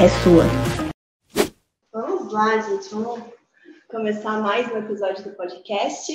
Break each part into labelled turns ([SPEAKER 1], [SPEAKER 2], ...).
[SPEAKER 1] é sua.
[SPEAKER 2] Vamos lá, gente. Vamos começar mais um episódio do podcast.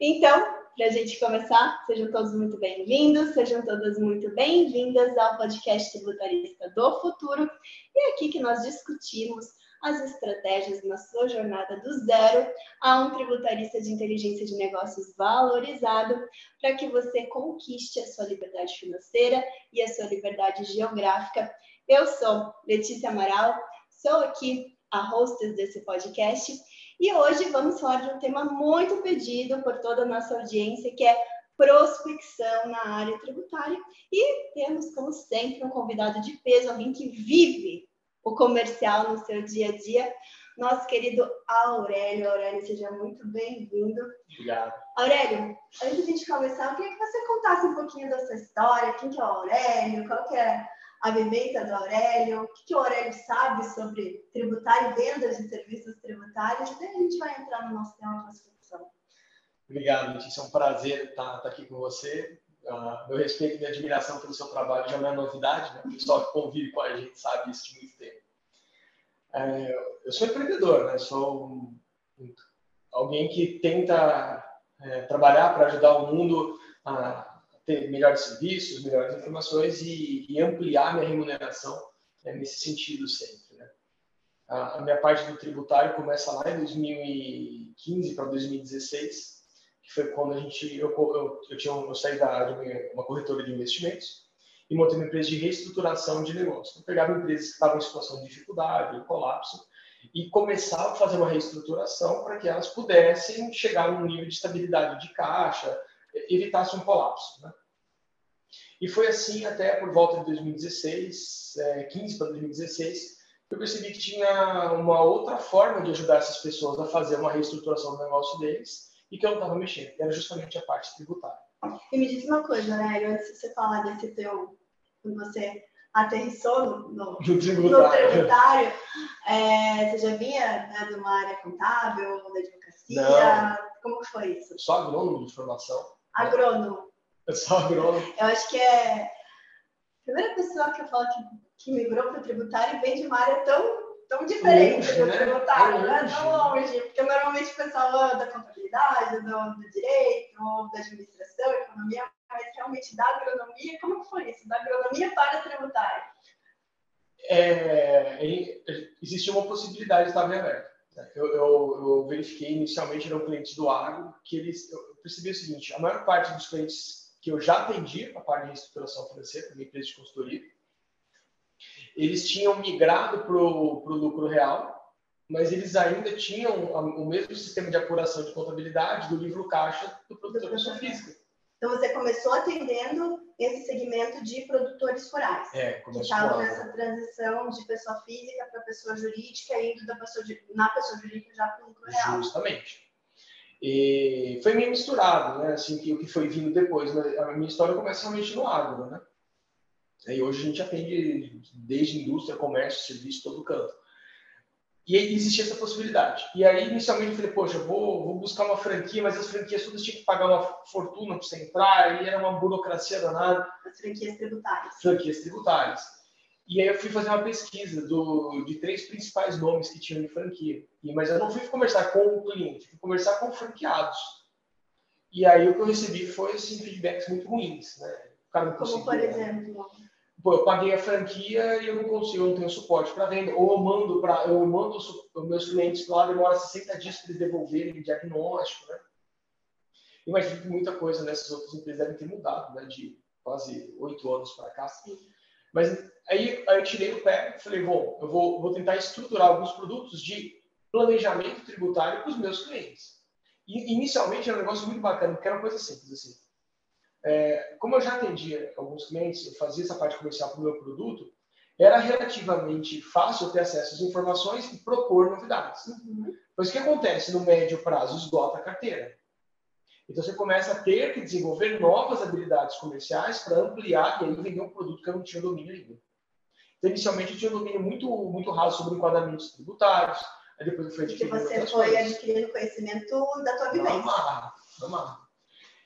[SPEAKER 2] Então, para a gente começar, sejam todos muito bem-vindos, sejam todas muito bem-vindas ao podcast Tributarista do Futuro. E é aqui que nós discutimos as estratégias na sua jornada do zero a um tributarista de inteligência de negócios valorizado, para que você conquiste a sua liberdade financeira e a sua liberdade geográfica. Eu sou Letícia Amaral, sou aqui a hostess desse podcast e hoje vamos falar de um tema muito pedido por toda a nossa audiência, que é prospecção na área tributária. E temos, como sempre, um convidado de peso, alguém que vive o comercial no seu dia a dia. Nosso querido Aurélio. Aurélio, seja muito bem-vindo.
[SPEAKER 3] Obrigado.
[SPEAKER 2] Aurélio, antes de a gente começar, eu queria que você contasse um pouquinho da sua história, quem que é o Aurélio, qual que é a vivência do Aurélio, o que, que o Aurélio sabe sobre tributário e vendas de serviços tributários, daí a gente vai entrar no nosso tema de prospecção.
[SPEAKER 3] Obrigado, Letícia. É um prazer estar, estar aqui com você. Uh, meu respeito e minha admiração pelo seu trabalho já não é novidade, né? O pessoal que convive com a gente sabe isso de muito tempo. É, eu sou empreendedor, né? Sou um, alguém que tenta é, trabalhar para ajudar o mundo a ter melhores serviços, melhores informações e, e ampliar minha remuneração né, nesse sentido sempre. Né? A, a minha parte do tributário começa lá em 2015 para 2016 que foi quando a gente eu, eu, eu tinha eu saí da de uma corretora de investimentos e montei uma empresa de reestruturação de negócio. Eu pegava empresas que estavam em situação de dificuldade, em colapso, e começava a fazer uma reestruturação para que elas pudessem chegar a um nível de estabilidade de caixa, evitasse um colapso. Né? E foi assim até por volta de 2016, é, 15 para 2016, eu percebi que tinha uma outra forma de ajudar essas pessoas a fazer uma reestruturação do negócio deles, e que eu não estava mexendo, que era justamente a parte tributária.
[SPEAKER 2] E me diz uma coisa, né? Antes de você falar desse teu, quando você aterrissou no, no, no tributário, no tributário é, você já vinha né, de uma área contábil, da advocacia? Não. Como foi isso?
[SPEAKER 3] Só agrônomo de formação.
[SPEAKER 2] Agrônomo.
[SPEAKER 3] Eu sou agrônomo.
[SPEAKER 2] Eu acho que é a primeira pessoa que eu falo que, que migrou para o tributário vem de uma área tão tão diferente longe, do né? tributário, é né? Tão longe, porque normalmente o pessoal da contabilidade, do, do direito, da administração, economia, mas realmente da agronomia, como foi isso? Da agronomia para tributário?
[SPEAKER 3] É, existia uma possibilidade de estar bem aberto. Eu, eu, eu, verifiquei inicialmente eram clientes do agro que eles eu percebi o seguinte: a maior parte dos clientes que eu já atendi a parte de reestruturação financeira, minha empresa de consultoria, eles tinham migrado para o lucro real, mas eles ainda tinham o mesmo sistema de apuração de contabilidade do livro caixa do produtor pessoa física.
[SPEAKER 2] Então você começou atendendo esse segmento de produtores rurais.
[SPEAKER 3] É,
[SPEAKER 2] começou. Que estavam nessa transição de pessoa física para pessoa jurídica, indo da pessoa, na pessoa jurídica já para o lucro real.
[SPEAKER 3] Justamente. E foi meio misturado, né? Assim, que, o que foi vindo depois. Né? A minha história começa realmente no agro, né? E hoje a gente atende desde indústria, comércio, serviço, todo canto. E existia essa possibilidade. E aí, inicialmente, eu falei, poxa, eu vou, vou buscar uma franquia, mas as franquias todas tinham que pagar uma fortuna para você entrar, e era uma burocracia danada.
[SPEAKER 2] As franquias tributárias.
[SPEAKER 3] Franquias tributárias. E aí eu fui fazer uma pesquisa do, de três principais nomes que tinham de franquia. E, mas eu não fui conversar com o cliente, fui conversar com franqueados. E aí o que eu recebi foi assim, feedbacks muito ruins. Né?
[SPEAKER 2] O cara não Como por exemplo?
[SPEAKER 3] pô, eu paguei a franquia e eu não consigo, eu não tenho suporte para venda. Ou eu mando para, eu mando os meus clientes lá, demora 60 dias para eles devolverem o diagnóstico, né? Imagino que muita coisa nessas outras empresas devem ter mudado, né? De quase oito anos para cá. Sim. Mas aí, aí eu tirei o pé e falei, bom, eu vou, vou tentar estruturar alguns produtos de planejamento tributário para os meus clientes. E inicialmente era um negócio muito bacana, porque era uma coisa simples assim é, como eu já atendia alguns clientes, eu fazia essa parte comercial para o meu produto, era relativamente fácil ter acesso às informações e propor novidades. Uhum. Pois o que acontece no médio prazo? Esgota a carteira. Então você começa a ter que desenvolver novas habilidades comerciais para ampliar e aí vender um produto que eu não tinha domínio ainda. Então, inicialmente eu tinha um domínio muito, muito raso sobre enquadramentos tributários, aí depois eu fui
[SPEAKER 2] adquirindo. Porque você foi coisas. adquirindo conhecimento da tua vivência. Vamos
[SPEAKER 3] lá, vamos lá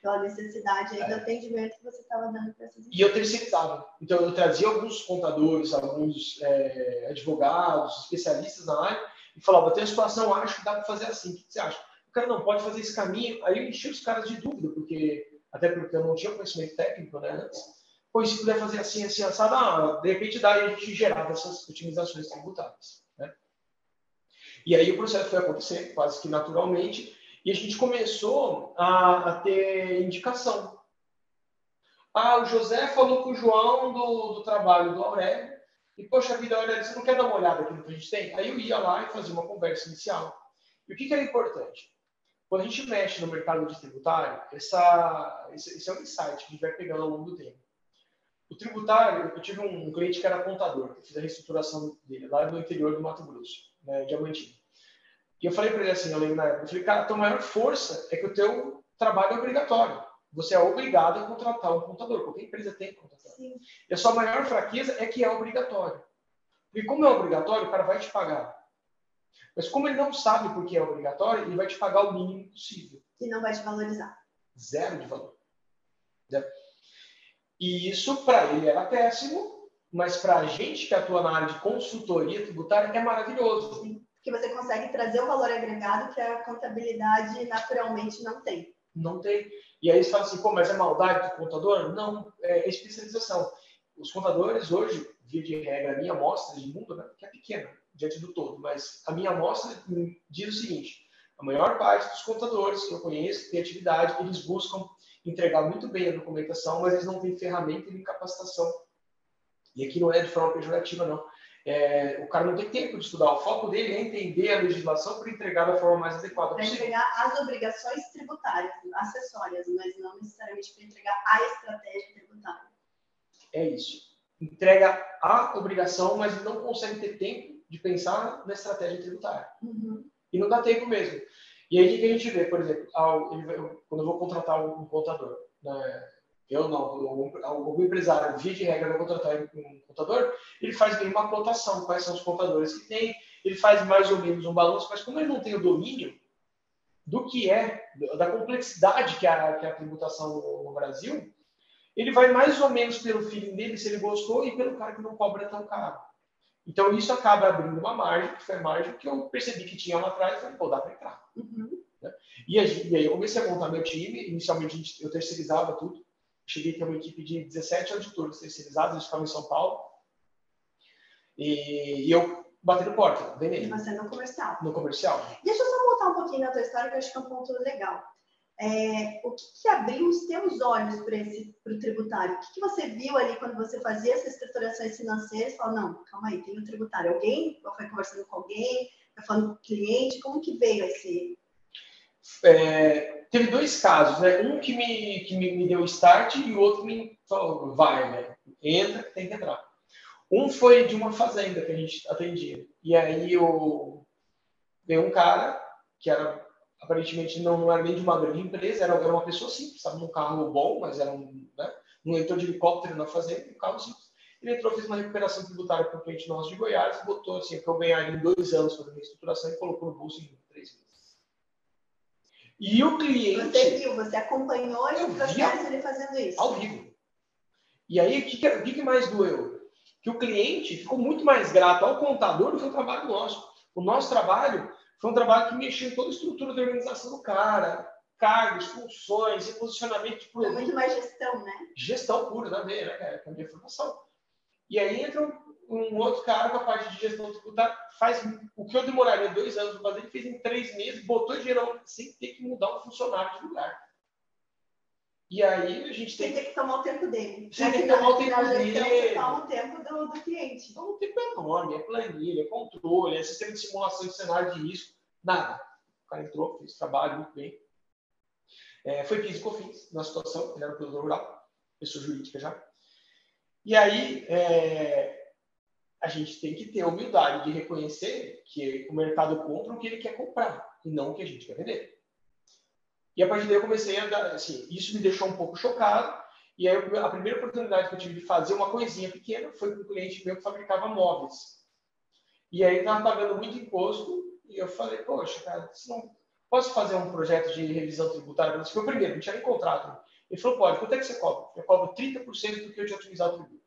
[SPEAKER 2] pela necessidade aí é. do atendimento que você estava dando para essas
[SPEAKER 3] E eu terceirizava. Então, eu trazia alguns contadores, alguns é, advogados, especialistas na área, e falava, tem uma situação, acho que dá para fazer assim, o que você acha? Cara não pode fazer esse caminho. Aí eu enchi os caras de dúvida, porque até porque eu não tinha conhecimento técnico né, antes. Pois se puder fazer assim, assim, assado, ah, de repente dá a gente gerava essas otimizações tributárias. Né? E aí o processo foi acontecer quase que naturalmente, e a gente começou a, a ter indicação. Ah, o José falou com o João do, do trabalho do Aurélio, e, poxa vida, Aurélio, você não quer dar uma olhada aqui no que a gente tem? Aí eu ia lá e fazia uma conversa inicial. E o que, que era importante? Quando a gente mexe no mercado de tributário, essa, esse, esse é um insight que a gente vai pegando ao longo do tempo. O tributário, eu tive um cliente que era contador, que fiz a reestruturação dele lá no interior do Mato Grosso, né, Diamantino. E eu falei para ele assim, eu lembro na época, eu falei, cara, a tua maior força é que o teu trabalho é obrigatório. Você é obrigado a contratar um contador. Qualquer empresa tem que contratar. Sim. E a sua maior fraqueza é que é obrigatório. E como é obrigatório, o cara vai te pagar. Mas como ele não sabe por que é obrigatório, ele vai te pagar o mínimo possível.
[SPEAKER 2] E não vai te valorizar.
[SPEAKER 3] Zero de valor. E isso, para ele, era péssimo, mas para a gente que atua na área de consultoria tributária, é maravilhoso.
[SPEAKER 2] Sim que você consegue trazer o valor agregado que a contabilidade naturalmente não tem.
[SPEAKER 3] Não tem. E aí você fala assim, pô, mas é maldade do contador? Não, é especialização. Os contadores hoje, via de regra, a minha amostra de mundo, né, que é pequena diante do todo, mas a minha amostra diz o seguinte, a maior parte dos contadores que eu conheço tem atividade, eles buscam entregar muito bem a documentação, mas eles não têm ferramenta nem capacitação. E aqui não é de forma pejorativa, não. É, o cara não tem tempo de estudar. O foco dele é entender a legislação para entregar da forma mais adequada
[SPEAKER 2] Para entregar as obrigações tributárias, acessórias, mas não necessariamente para entregar a estratégia tributária.
[SPEAKER 3] É isso. Entrega a obrigação, mas não consegue ter tempo de pensar na estratégia tributária. Uhum. E não dá tempo mesmo. E aí o que a gente vê, por exemplo, ao, quando eu vou contratar um contador, né, eu não, algum empresário, via de regra, vai contratar um contador, ele faz bem uma cotação, quais são os contadores que tem, ele faz mais ou menos um balanço, mas como ele não tem o domínio do que é, da complexidade que é a, que é a tributação no, no, Brasil, ele vai mais ou menos pelo feeling dele, se ele gostou, e pelo cara que não cobra tão caro. Então, isso acaba abrindo uma margem, que foi a margem que eu percebi que tinha lá atrás, e falei, pô, dá para entrar. Uhum. Né? E, e, aí eu comecei a montar meu time, inicialmente eu terceirizava tudo, cheguei a ter uma equipe de 17 auditores terceirizados, eles ficavam em São Paulo. E, e eu batendo porta, vendendo.
[SPEAKER 2] E você no comercial.
[SPEAKER 3] No comercial.
[SPEAKER 2] Deixa eu só voltar um pouquinho na tua história, que eu acho que é um ponto legal. É, o que, que, abriu os teus olhos para o tributário? O que, que, você viu ali quando você fazia essas estruturações financeiras? Falou, não, calma aí, tem um tributário. Alguém foi conversando com alguém? Foi falando com o cliente? Como que veio esse,
[SPEAKER 3] é, teve dois casos, né? Um que me, que me, me deu start e o outro me falou, vai, né? Entra, tem que entrar. Um foi de uma fazenda que a gente atendia. E aí eu veio um cara que era aparentemente não, não era nem de uma grande empresa, era, era uma pessoa simples, estava num carro bom, mas era um, né, um leitor de helicóptero na fazenda, um carro simples. Ele entrou, fez uma recuperação tributária para o cliente nosso de Goiás, botou assim, que eu ganharia em dois anos fazendo a estruturação e colocou no bolso em três meses. E o cliente.
[SPEAKER 2] Você viu, você acompanhou esse processo ele fazendo isso.
[SPEAKER 3] Ao vivo. E aí, o que, que, mais doeu? Que o cliente ficou muito mais grato ao contador do que o trabalho nosso. O nosso trabalho foi um trabalho que mexeu em toda a estrutura da organização do cara, cargos, funções, posicionamento de produto.
[SPEAKER 2] É muito mais gestão, né?
[SPEAKER 3] Gestão pura, da né, cara? É a minha formação. E aí entra um outro cara com a parte de gestão tributária, faz o que eu demoraria dois anos para fazer, ele fez em três meses, botou dinheiro sem ter que mudar um funcionário de lugar. E aí a gente
[SPEAKER 2] tem. Ter que tomar o tempo dele.
[SPEAKER 3] Sem ter que tomar o tempo dele. Você
[SPEAKER 2] toma o tempo do, do cliente.
[SPEAKER 3] Então, o tempo é enorme, é planilha, é controle, é sistema de simulação de cenário de risco, nada. O cara entrou, fez trabalho muito bem. É, foi PIS e COFINS na situação, ele era um produtor rural, pessoa jurídica já. E aí, é, a gente tem que ter a humildade de reconhecer que o mercado compra o que ele quer comprar e não o que a gente quer vender. E a partir daí eu comecei a dar, assim, isso me deixou um pouco chocado. E aí a primeira oportunidade que eu tive de fazer uma coisinha pequena foi com um cliente meu que fabricava móveis. E aí estava pagando muito imposto e eu falei, poxa, cara, não posso fazer um projeto de revisão tributária? Esse foi o primeiro, não tinha nem contrato. Ele falou, pode, quanto é que você cobra? Eu cobro 30% do que eu te otimizar o tributo.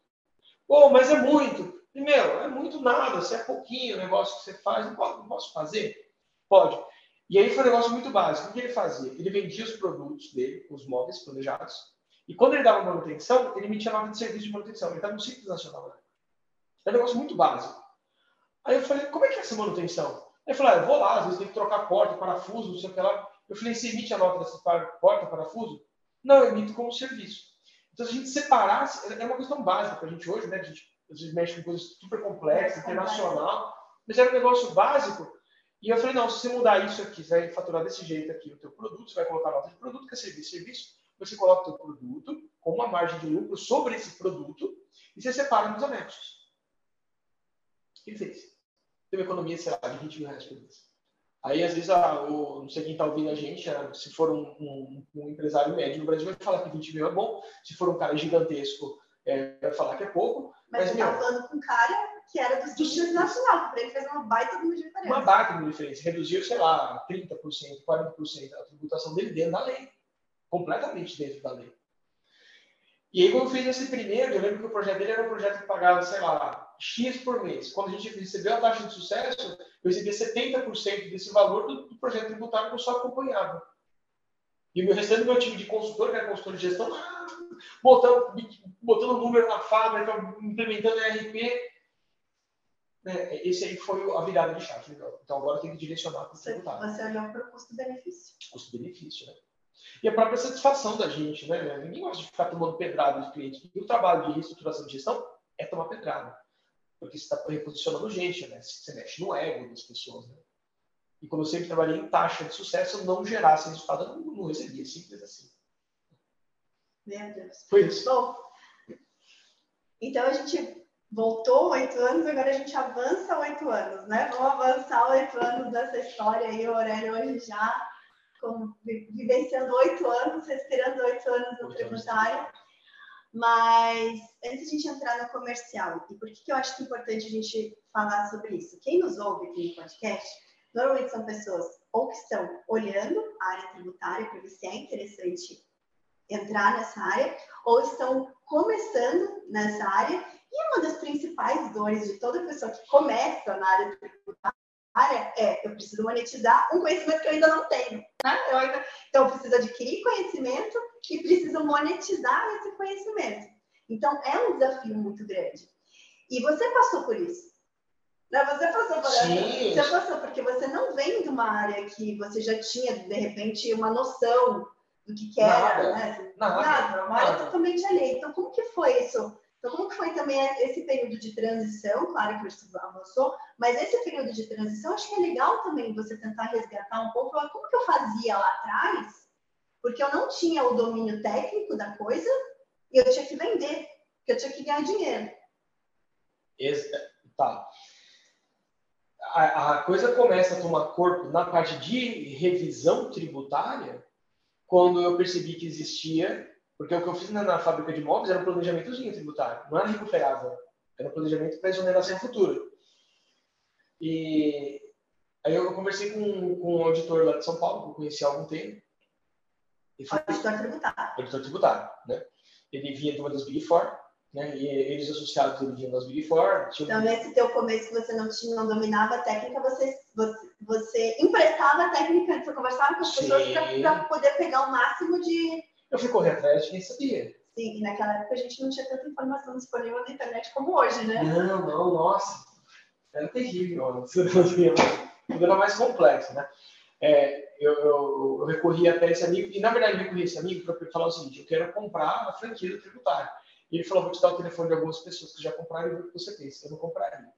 [SPEAKER 3] Pô, mas é muito. Meu, é muito nada, se é pouquinho o negócio que você faz, não posso fazer? Pode. E aí foi um negócio muito básico. O que ele fazia? Ele vendia os produtos dele, os móveis planejados, e quando ele dava manutenção, ele emitia nota de serviço de manutenção. Ele estava no Simples Nacional. Né? É um negócio muito básico. Aí eu falei, como é que é essa manutenção? Aí ele falou, ah, eu vou lá, às vezes tem que trocar porta, parafuso, não sei o que lá. Eu falei, você emite a nota dessa porta, parafuso? Não, eu emito como serviço. Então, se a gente separasse, é uma questão básica para a gente hoje, né? A gente mexe com coisas super complexas, internacional, mas era um negócio básico. E eu falei, não, se você mudar isso aqui, você vai faturar desse jeito aqui o teu produto, você vai colocar nota de produto, que é serviço, serviço, você coloca o teu produto com uma margem de lucro sobre esse produto e você separa nos anexos. Ele fez? Tem uma economia, sei lá, de 20 mil reais por mês. Aí, às vezes, a, o, não sei quem está ouvindo a gente, a, se for um, um, um, empresário médio no Brasil, vai falar que 20 mil é bom. Se for um cara gigantesco, é, vai falar que é pouco.
[SPEAKER 2] Mas, mas você está falando com cara que era do Simples Nacional, que para ele fez uma baita de uma diferença.
[SPEAKER 3] Uma baita de uma diferença. Reduziu, sei lá, 30%, 40% a tributação dele dentro da lei. Completamente dentro da lei. E aí, quando fiz esse primeiro, eu lembro que o projeto dele era um projeto que pagava, sei lá, X por mês. Quando a gente recebeu a taxa de sucesso, eu recebia 70% desse valor do, do, projeto tributário que eu só acompanhava. E o restante do meu time de consultor, que era consultor de gestão, botando, botando número na fábrica, implementando ERP. Né? Esse aí foi a virada de chave. Então agora tem que direcionar para o tributário.
[SPEAKER 2] Você olhou para o custo-benefício.
[SPEAKER 3] Custo-benefício, né? E a própria satisfação da gente, né? Ninguém gosta de ficar tomando pedrada dos clientes. E o trabalho de reestruturação de gestão é tomar pedrada. Porque você está reposicionando gente, né? Você mexe no ego das pessoas, né? E como eu sempre trabalhei em taxa de sucesso, eu não gerasse resultado, eu não, não recebia. Simples assim.
[SPEAKER 2] Meu Deus.
[SPEAKER 3] Foi isso.
[SPEAKER 2] Bom, então a gente voltou oito anos, agora a gente avança oito anos, né? Vamos avançar oito anos dessa história aí, o Aurélio hoje já com, vivenciando oito anos, respirando oito anos no tributário. Mas antes de a gente entrar no comercial, e por que, que eu acho que é importante a gente falar sobre isso? Quem nos ouve aqui no podcast, normalmente são pessoas ou que estão olhando a área tributária para ver se é interessante entrar nessa área, ou estão começando nessa área. E uma das principais dores de toda pessoa que começa na área tributária é eu preciso monetizar um conhecimento que eu ainda não tenho. Né? Eu ainda, então, eu preciso adquirir conhecimento e preciso monetizar esse conhecimento. Então, é um desafio muito grande. E você passou por isso. Né? Você passou por
[SPEAKER 3] Sim.
[SPEAKER 2] Você passou porque você não vem de uma área que você já tinha, de repente, uma noção do que, que era,
[SPEAKER 3] nada,
[SPEAKER 2] né?
[SPEAKER 3] Nada,
[SPEAKER 2] nada, uma área totalmente alheia. Então, como que foi isso? Então, como foi também esse período de transição? Claro que você avançou, mas esse período de transição, acho que é legal também você tentar resgatar um pouco, como que eu fazia lá atrás, porque eu não tinha o domínio técnico da coisa e eu tinha que vender, porque eu tinha que ganhar dinheiro.
[SPEAKER 3] Esse, tá. A, a coisa começa a tomar corpo na parte de revisão tributária quando eu percebi que existia, porque o que eu fiz na, na fábrica de móveis era um planejamentozinho tributário, não era recuperável, era um planejamento para exoneração futura. E aí eu conversei com, com um auditor lá de São Paulo, que eu conheci há algum tempo.
[SPEAKER 2] auditor tributário.
[SPEAKER 3] Auditor tributário, né? Ele vinha de uma das Big Four, né? E eles associados ele vinham das Big Four.
[SPEAKER 2] Tinha... Então, nesse teu começo que você não, tinha, não dominava a técnica, você, você, você emprestava a técnica, você conversava com as
[SPEAKER 3] Sim.
[SPEAKER 2] pessoas para poder pegar o máximo de...
[SPEAKER 3] Eu fui correr atrás de quem sabia.
[SPEAKER 2] Sim, e naquela época a gente não tinha tanta informação disponível na internet como hoje, né?
[SPEAKER 3] Não, não, nossa. Era terrível. Tudo era mais complexo, né? É, eu, eu, eu, recorri até esse amigo, e na verdade eu recorri a esse amigo para falar o seguinte: eu quero comprar a franquia do tributário. E ele falou: vou te dar o telefone de algumas pessoas que já compraram e ver o que você pensa. Eu não compraria.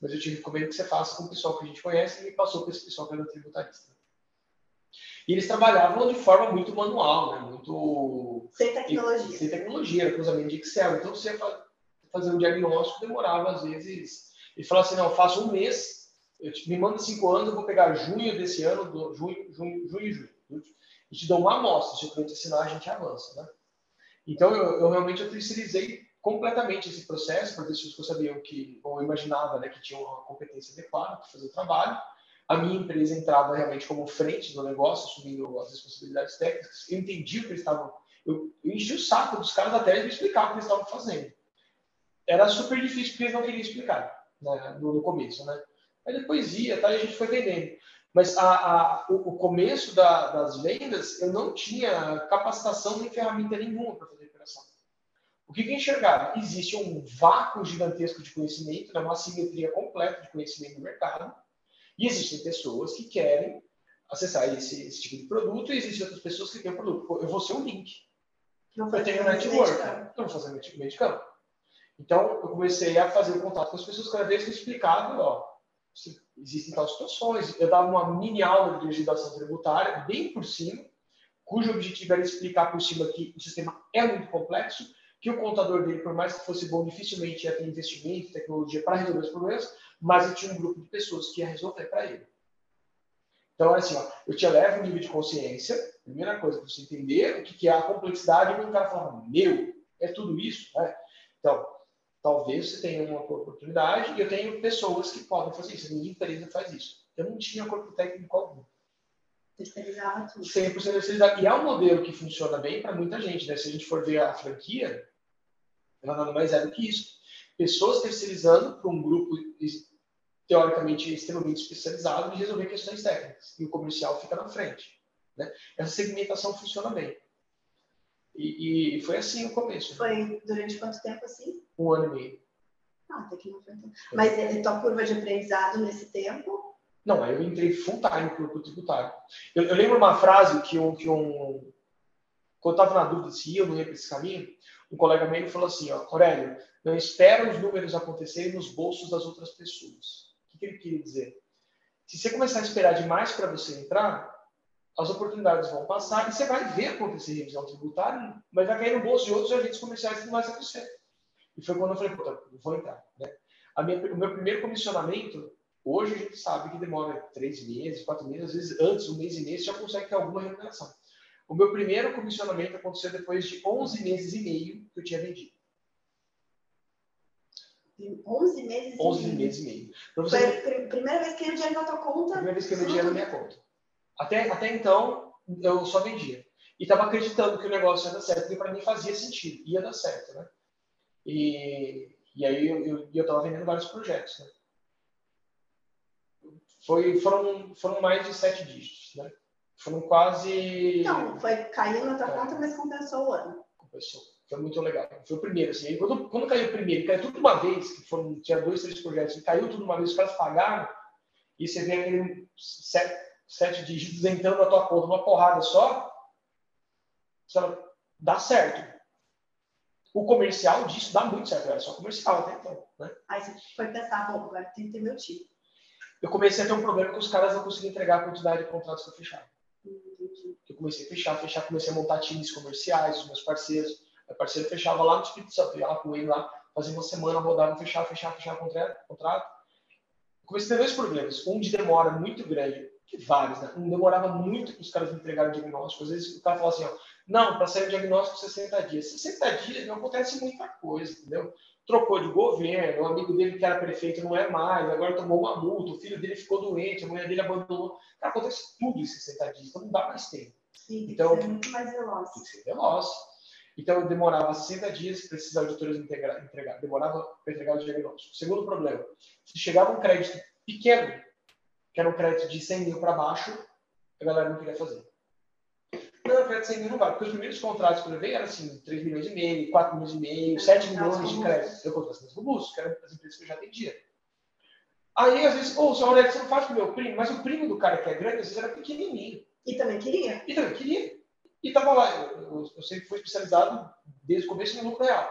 [SPEAKER 3] Mas eu te recomendo que você faça com o pessoal que a gente conhece e me passou para esse pessoal que era tributarista. E eles trabalhavam de forma muito manual, né? muito.
[SPEAKER 2] Sem tecnologia.
[SPEAKER 3] Sem tecnologia, cruzamento de Excel. Então você fazer um diagnóstico demorava, às vezes. Ele falou assim, não, eu faço um mês, eu te, me manda cinco anos, eu vou pegar junho desse ano, do, junho, junho, junho e julho. E te dou uma amostra, se o cliente assinar, a gente avança, né? Então, eu, eu realmente eu terceirizei completamente esse processo para ver se as pessoas sabiam que, ou eu imaginava, né, que tinha uma competência adequada para fazer o trabalho. A minha empresa entrava realmente como frente do negócio, assumindo as responsabilidades técnicas. Eu entendi o que eles estavam. Eu, eu enchi o saco dos caras até eles me explicar o que eles estavam fazendo. Era super difícil porque eles não queriam explicar né, no, no começo, né? Aí depois ia, tá, e a gente foi vendendo. Mas a, a, o, o, começo da, das vendas, eu não tinha capacitação nem ferramenta nenhuma para fazer operação. O que, que enxergava? Existe um vácuo gigantesco de conhecimento, né, uma simetria completa de conhecimento no mercado, e existem pessoas que querem acessar esse, esse tipo de produto, e existem outras pessoas que têm o produto. Eu vou ser um link. Não eu tenho network, eu vou fazer meio de campo. Então, eu comecei a fazer o contato com as pessoas cada vez que eu explicava, ó, existem tal situações. Eu dava uma mini aula de legislação tributária, bem por cima, cujo objetivo era explicar por cima que o sistema é muito complexo, que o contador dele, por mais que fosse bom, dificilmente ia ter investimento, tecnologia para resolver os problemas, mas eu tinha um grupo de pessoas que ia resolver para ele. Então, é assim, ó, eu te levo um nível de consciência, primeira coisa, para você entender o que é a complexidade, e o cara fala, meu, é tudo isso? Né? Então, talvez você tenha uma oportunidade e eu tenho pessoas que podem fazer isso. Minha empresa faz isso. Eu não tinha corpo técnico algum.
[SPEAKER 2] Terceirizava tudo.
[SPEAKER 3] 100% terceirizado. E é um modelo que funciona bem para muita gente. Né? Se a gente for ver a franquia, ela nada mais é do que isso. Pessoas terceirizando para um grupo teoricamente extremamente especializado de resolver questões técnicas. E o comercial fica na frente. Né? Essa segmentação funciona bem. E, e, foi assim o começo.
[SPEAKER 2] Foi durante quanto tempo assim?
[SPEAKER 3] Um ano e meio.
[SPEAKER 2] Ah, até que não foi. Mas é, tua curva de aprendizado nesse tempo?
[SPEAKER 3] Não, aí eu entrei full time para o tributário. Eu, eu, lembro uma frase que um, que um quando eu estava na dúvida se ia ou não ia para esse caminho, um colega meu falou assim, ó, Aurélio, não espera os números acontecerem nos bolsos das outras pessoas. O que, ele queria dizer? Se você começar a esperar demais para você entrar, as oportunidades vão passar e você vai ver acontecer revisão tributária, mas vai cair no bolso de outros agentes comerciais que não vai ser você. E foi quando eu falei, puta, vou entrar. Né? A minha, o meu primeiro comissionamento, hoje a gente sabe que demora três meses, quatro meses, às vezes antes, um mês e meio, já consegue ter alguma remuneração. O meu primeiro comissionamento aconteceu depois de 11 meses e meio que eu tinha vendido.
[SPEAKER 2] 11 meses
[SPEAKER 3] 11 e meio. meses e meio.
[SPEAKER 2] Você... Foi a primeira vez que eu dinheiro na tua conta?
[SPEAKER 3] Primeira vez que eu dinheiro na minha conta. Até, até então, eu só vendia. E estava acreditando que o negócio ia dar certo, porque para mim fazia sentido, ia dar certo, né? E, e aí eu estava vendendo vários projetos, né? Foi, foram, foram mais de sete dígitos, né? Foram quase...
[SPEAKER 2] Não, foi caiu na tua é. conta, mas compensou o ano.
[SPEAKER 3] Compensou. Foi muito legal. Foi o primeiro, assim. Quando, quando caiu o primeiro, caiu tudo de uma vez, que foram, tinha dois, três projetos, e caiu tudo de uma vez, os caras pagaram, e você vê aquele sete, sete dígitos entrando na tua conta uma porrada só, dá certo. O comercial disso dá muito certo, era só comercial até então. Né?
[SPEAKER 2] Aí você foi pensar, bom, agora tem que ter meu time.
[SPEAKER 3] Eu comecei a ter um problema que os caras não conseguiam entregar a quantidade de contratos que eu fechava. Eu comecei a fechar, fechar, comecei a montar times comerciais, os meus parceiros. Meu parceiro fechava lá no Espírito Santo, ia lá com ele lá, fazia uma semana, rodava, fechava, fechava, fechava contrato. contrato. Comecei a ter dois problemas. Um de demora muito grande vários, né? Não demorava muito para os caras entregarem o diagnóstico. Às vezes o cara fala assim, ó, não, para sair o diagnóstico 60 dias. 60 dias não acontece muita coisa, entendeu? Trocou de governo, o amigo dele que era prefeito não é mais, agora tomou uma multa, o filho dele ficou doente, a mulher dele abandonou. Cara, acontece tudo em 60 dias, então não dá mais tempo.
[SPEAKER 2] Sim, então, ser muito mais veloz.
[SPEAKER 3] Tem que ser veloz. Então, demorava 60 dias para esses auditores entregar, entregar demorava para entregar o diagnóstico. Segundo problema, se chegava um crédito pequeno, que era um crédito de 100 mil para baixo, a galera não queria fazer. Não, crédito de 100 mil não vale, porque os primeiros contratos que eu levei eram assim, 3 milhões e meio, 4 milhões e meio, 7 milhões de crédito. Eu contratei as robustos, que eram as empresas que eu já atendia. Aí, às vezes, ô, oh, Aurélio, você não faz com o meu primo, mas o primo do cara que é grande, às vezes era pequenininho.
[SPEAKER 2] E também queria.
[SPEAKER 3] E também queria. E tava lá, eu, eu, eu sempre fui especializado desde o começo no lucro real.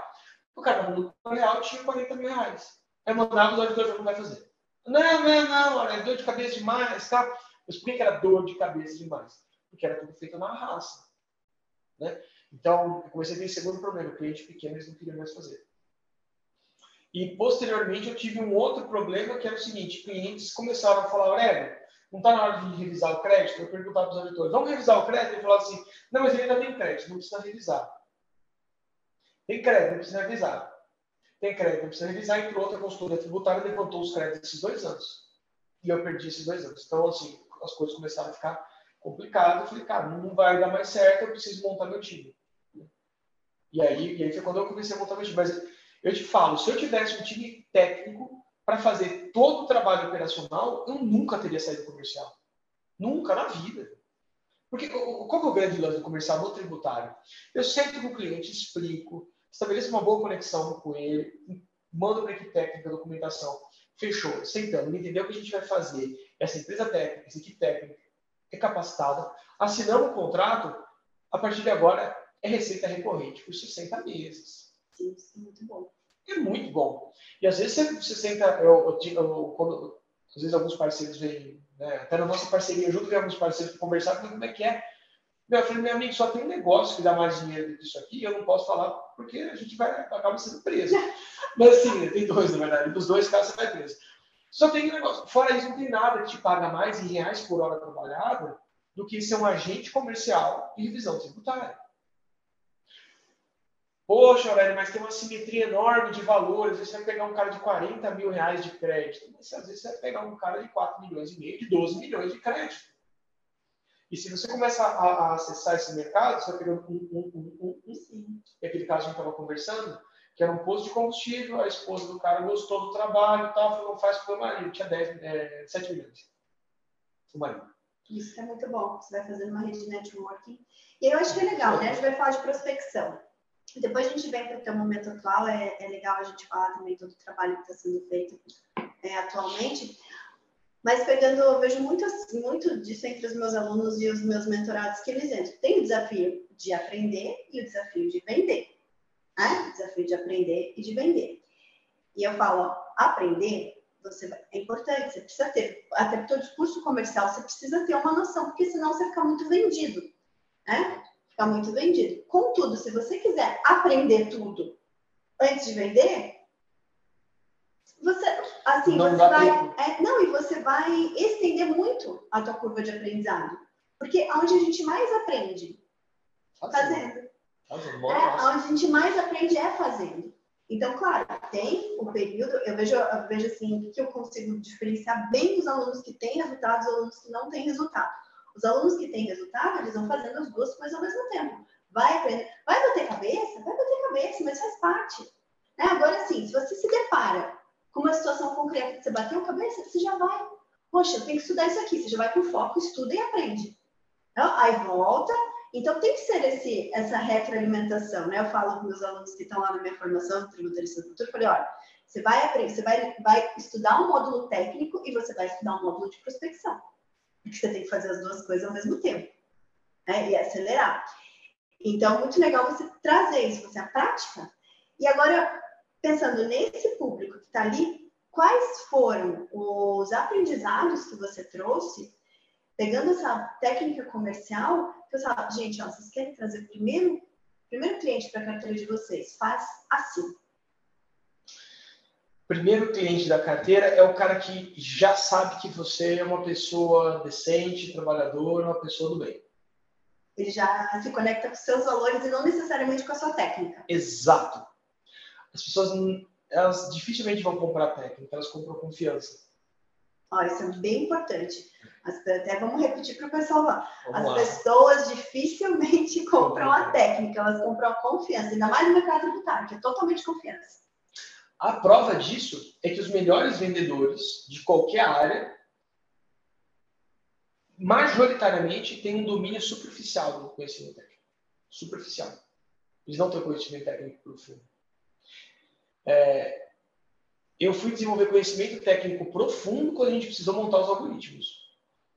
[SPEAKER 3] O cara no lucro real tinha 40 mil reais. Aí mandava os auditores não vai fazer. Não, não, não, olha, é dor de cabeça demais, tá? Mas por que era dor de cabeça demais? Porque era tudo feito na raça. Né? Então, eu comecei a ter esse segundo problema. O cliente pequeno eles não queriam mais fazer. E posteriormente eu tive um outro problema que era o seguinte: clientes começaram a falar, Aurélio, não está na hora de revisar o crédito? Eu perguntava para os auditores, vamos revisar o crédito? Ele falava assim, não, mas ele ainda tem crédito, não precisa revisar. Tem crédito, não precisa revisar. Tem crédito, não precisa revisar. Entrou outra consultoria tributária levantou os créditos esses dois anos. E eu perdi esses dois anos. Então, assim, as coisas começaram a ficar complicadas. Eu falei, cara, não vai dar mais certo, eu preciso montar meu time. E aí, e aí foi quando eu comecei a montar meu time. Mas eu te falo, se eu tivesse um time técnico para fazer todo o trabalho operacional, eu nunca teria saído comercial. Nunca na vida. Porque qual é o grande lance do comercial no tributário? Eu sento com o cliente, explico, estabeleço uma boa conexão com ele, mando para a equipe técnica a documentação. Fechou, sentando, entendeu o que a gente vai fazer. Essa empresa técnica, essa equipe técnica é capacitada, assinamos o contrato, a partir de agora é receita recorrente por 60 meses.
[SPEAKER 2] Sim, isso é muito bom.
[SPEAKER 3] É muito bom. E às vezes você, você senta, eu, eu, eu, quando, às vezes alguns parceiros vêm, né, até na nossa parceria junto, vem alguns parceiros para conversar, como é que é. Meu, eu falei, meu amigo, só tem um negócio que dá mais dinheiro do que isso aqui, eu não posso falar porque a gente vai acaba sendo preso. Mas sim, tem dois, na verdade. Dos dois casos você vai preso. Só tem um negócio. Fora isso, não tem nada que te paga mais em reais por hora trabalhada do que ser um agente comercial e revisão tributária. Poxa, velho, mas tem uma simetria enorme de valores. Você vai pegar um cara de 40 mil reais de crédito, mas às vezes você vai pegar um cara de 4 milhões e meio, de 12 milhões de crédito. E se você começa a, a acessar esse mercado, você vai pegar um, um, um, um, um, aquele caso que a gente estava conversando, que era um posto de combustível, a esposa do cara gostou do trabalho e tal, falou, não faz com o meu marido, tinha 10, é, 7 milhões. O marido.
[SPEAKER 2] Isso é muito bom. Você vai fazendo uma rede de networking. E eu acho que é legal, né? A gente vai falar de prospecção. Depois a gente vem para o teu momento atual, é, é, legal a gente falar também todo o trabalho que está sendo feito é, atualmente. Mas pegando, eu vejo muito, muito disso entre os meus alunos e os meus mentorados que eles entram. Tem o desafio de aprender e o desafio de vender. Né? Desafio de aprender e de vender. E eu falo, ó, aprender você é importante, você precisa ter, até para o discurso comercial, você precisa ter uma noção, porque senão você fica muito vendido. Né? Fica muito vendido. Contudo, se você quiser aprender tudo antes de vender, você, assim, não você vai, é, não, e você vai estender muito a tua curva de aprendizado, porque aonde a gente mais aprende, fazendo. Fazendo. É, aonde a gente mais aprende é fazendo. Então, claro, tem o período, eu vejo, eu vejo assim, que eu consigo diferenciar bem os alunos que têm resultados e os alunos que não têm resultado. Os alunos que têm resultado, eles vão fazendo as duas coisas ao mesmo tempo. Vai aprender, vai bater cabeça? Vai bater cabeça, mas faz parte. Né? Agora, sim, se você se depara com uma situação concreta que você bateu a cabeça, você já vai. Poxa, eu tenho que estudar isso aqui. Você já vai com foco, estuda e aprende. Então, aí volta. Então, tem que ser esse, essa retroalimentação, né? Eu falo com meus alunos que estão lá na minha formação, tributarista do futuro, falei, olha, você vai aprender, você vai, vai estudar um módulo técnico e você vai estudar um módulo de prospecção porque você tem que fazer as duas coisas ao mesmo tempo, né? E acelerar. Então, muito legal você trazer isso, você a prática. E agora, pensando nesse público que está ali, quais foram os aprendizados que você trouxe, pegando essa técnica comercial, você fala, gente, ó, vocês querem trazer primeiro, primeiro cliente para a carteira de vocês, faz assim
[SPEAKER 3] primeiro cliente da carteira é o cara que já sabe que você é uma pessoa decente, trabalhadora, uma pessoa do bem.
[SPEAKER 2] Ele já se conecta com seus valores e não necessariamente com a sua técnica.
[SPEAKER 3] Exato. As pessoas, elas dificilmente vão comprar técnica, elas compram confiança.
[SPEAKER 2] Ó, isso é bem importante. até vamos repetir para o pessoal lá. Vamos As lá. pessoas dificilmente compram a técnica, elas compram a confiança, ainda mais no mercado tributário, que é totalmente confiança.
[SPEAKER 3] A prova disso é que os melhores vendedores de qualquer área, majoritariamente, têm um domínio superficial do conhecimento técnico. Superficial. Eles não têm conhecimento técnico profundo. É, eu fui desenvolver conhecimento técnico profundo quando a gente precisou montar os algoritmos.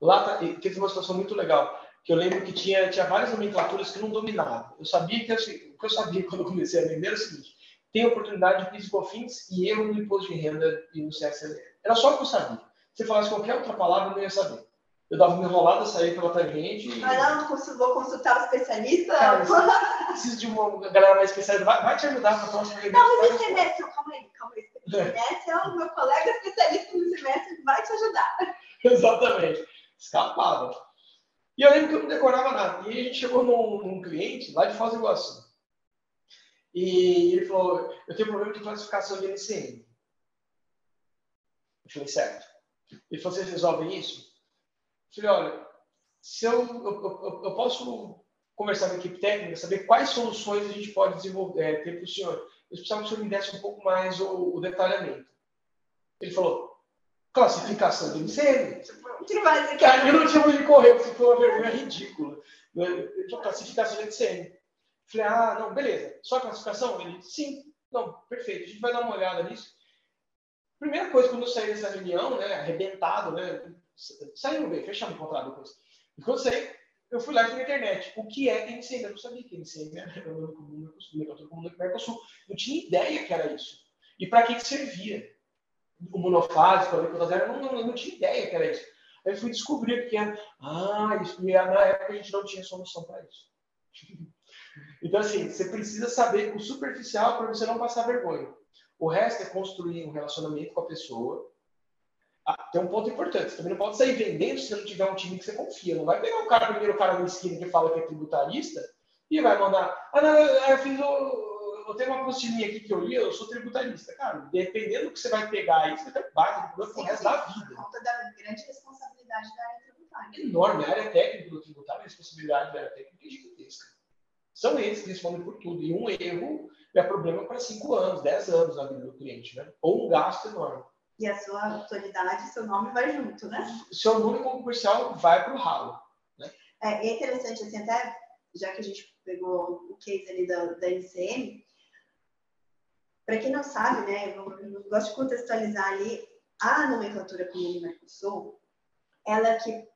[SPEAKER 3] Lá tá, teve uma situação muito legal, que eu lembro que tinha, tinha várias nomenclaturas que eu não dominava. Eu sabia que eu, o que eu sabia quando eu comecei a vender era o seguinte: tem oportunidade de PIS e e erro no imposto de renda e no CSLL. Era só o que eu sabia. Se falasse qualquer outra palavra, eu não ia saber. Eu dava uma enrolada, saía pela tangente.
[SPEAKER 2] E... Ah, não, vou consultar o especialista.
[SPEAKER 3] Cara, preciso de uma galera mais especializada. Vai, vai te ajudar na próxima
[SPEAKER 2] Não, mas esse semestre, calma aí, calma aí. Esse é o meu colega especialista no semestre vai te ajudar.
[SPEAKER 3] Exatamente. Escapava. E eu lembro que eu não decorava nada. E a gente chegou num, num cliente lá de Foz do Iguaçu. E ele falou, eu tenho problema de classificação de NCM. Eu falei, certo. Falou, vocês resolvem isso? Eu falei, olha, se eu, eu, eu, eu posso conversar com a equipe técnica, saber quais soluções a gente pode desenvolver, é, ter para o senhor. Eu precisava que o senhor me desse um pouco mais o, o detalhamento. Ele falou, classificação NCM. Cara, eu não tinha onde correr, porque foi uma vergonha ridícula. Classificação de NCM. Falei, ah, não, beleza. Só a classificação? Ele, sim. Não, perfeito. A gente vai dar uma olhada nisso. Primeira coisa, quando eu saí dessa reunião, né, arrebentado, né, saiu bem, fechamos o contrato depois. E quando eu saí, eu fui lá na internet. O que é NCM? Eu não sabia que NCM era o comum do Mercosul. Não tinha ideia que era isso. E para que, que servia? O monofásico, a leucotasera, não, não, não tinha ideia que era isso. Aí eu fui descobrir que era. Ah, isso, e na época a gente não tinha solução para isso. Então, assim, você precisa saber o superficial para você não passar vergonha. O resto é construir um relacionamento com a pessoa. Ah, tem um ponto importante. Você também não pode sair vendendo se você não tiver um time que você confia. Não vai pegar o cara, primeiro o cara na esquina que fala que é tributarista e vai mandar. Ah, não, eu fiz o. Eu tenho uma apostilinha aqui que eu li, eu sou tributarista. Cara, dependendo do que você vai pegar aí, você vai ter base problema pro resto da vida. Por
[SPEAKER 2] conta da grande responsabilidade da área tributária.
[SPEAKER 3] Enorme. A área técnica do tributário, a responsabilidade da área técnica é gigantesca. São eles que respondem por tudo. E um erro é problema para 5 anos, 10 anos na vida do cliente, né? Ou um gasto enorme.
[SPEAKER 2] E a sua autoridade, seu nome vai junto, né?
[SPEAKER 3] Seu nome concursal vai para o ralo. Né?
[SPEAKER 2] É, é interessante, assim, até já que a gente pegou o case ali da, da NCM, para quem não sabe, né, eu, eu, gosto de contextualizar ali, a nomenclatura comum Mercosul, ela é que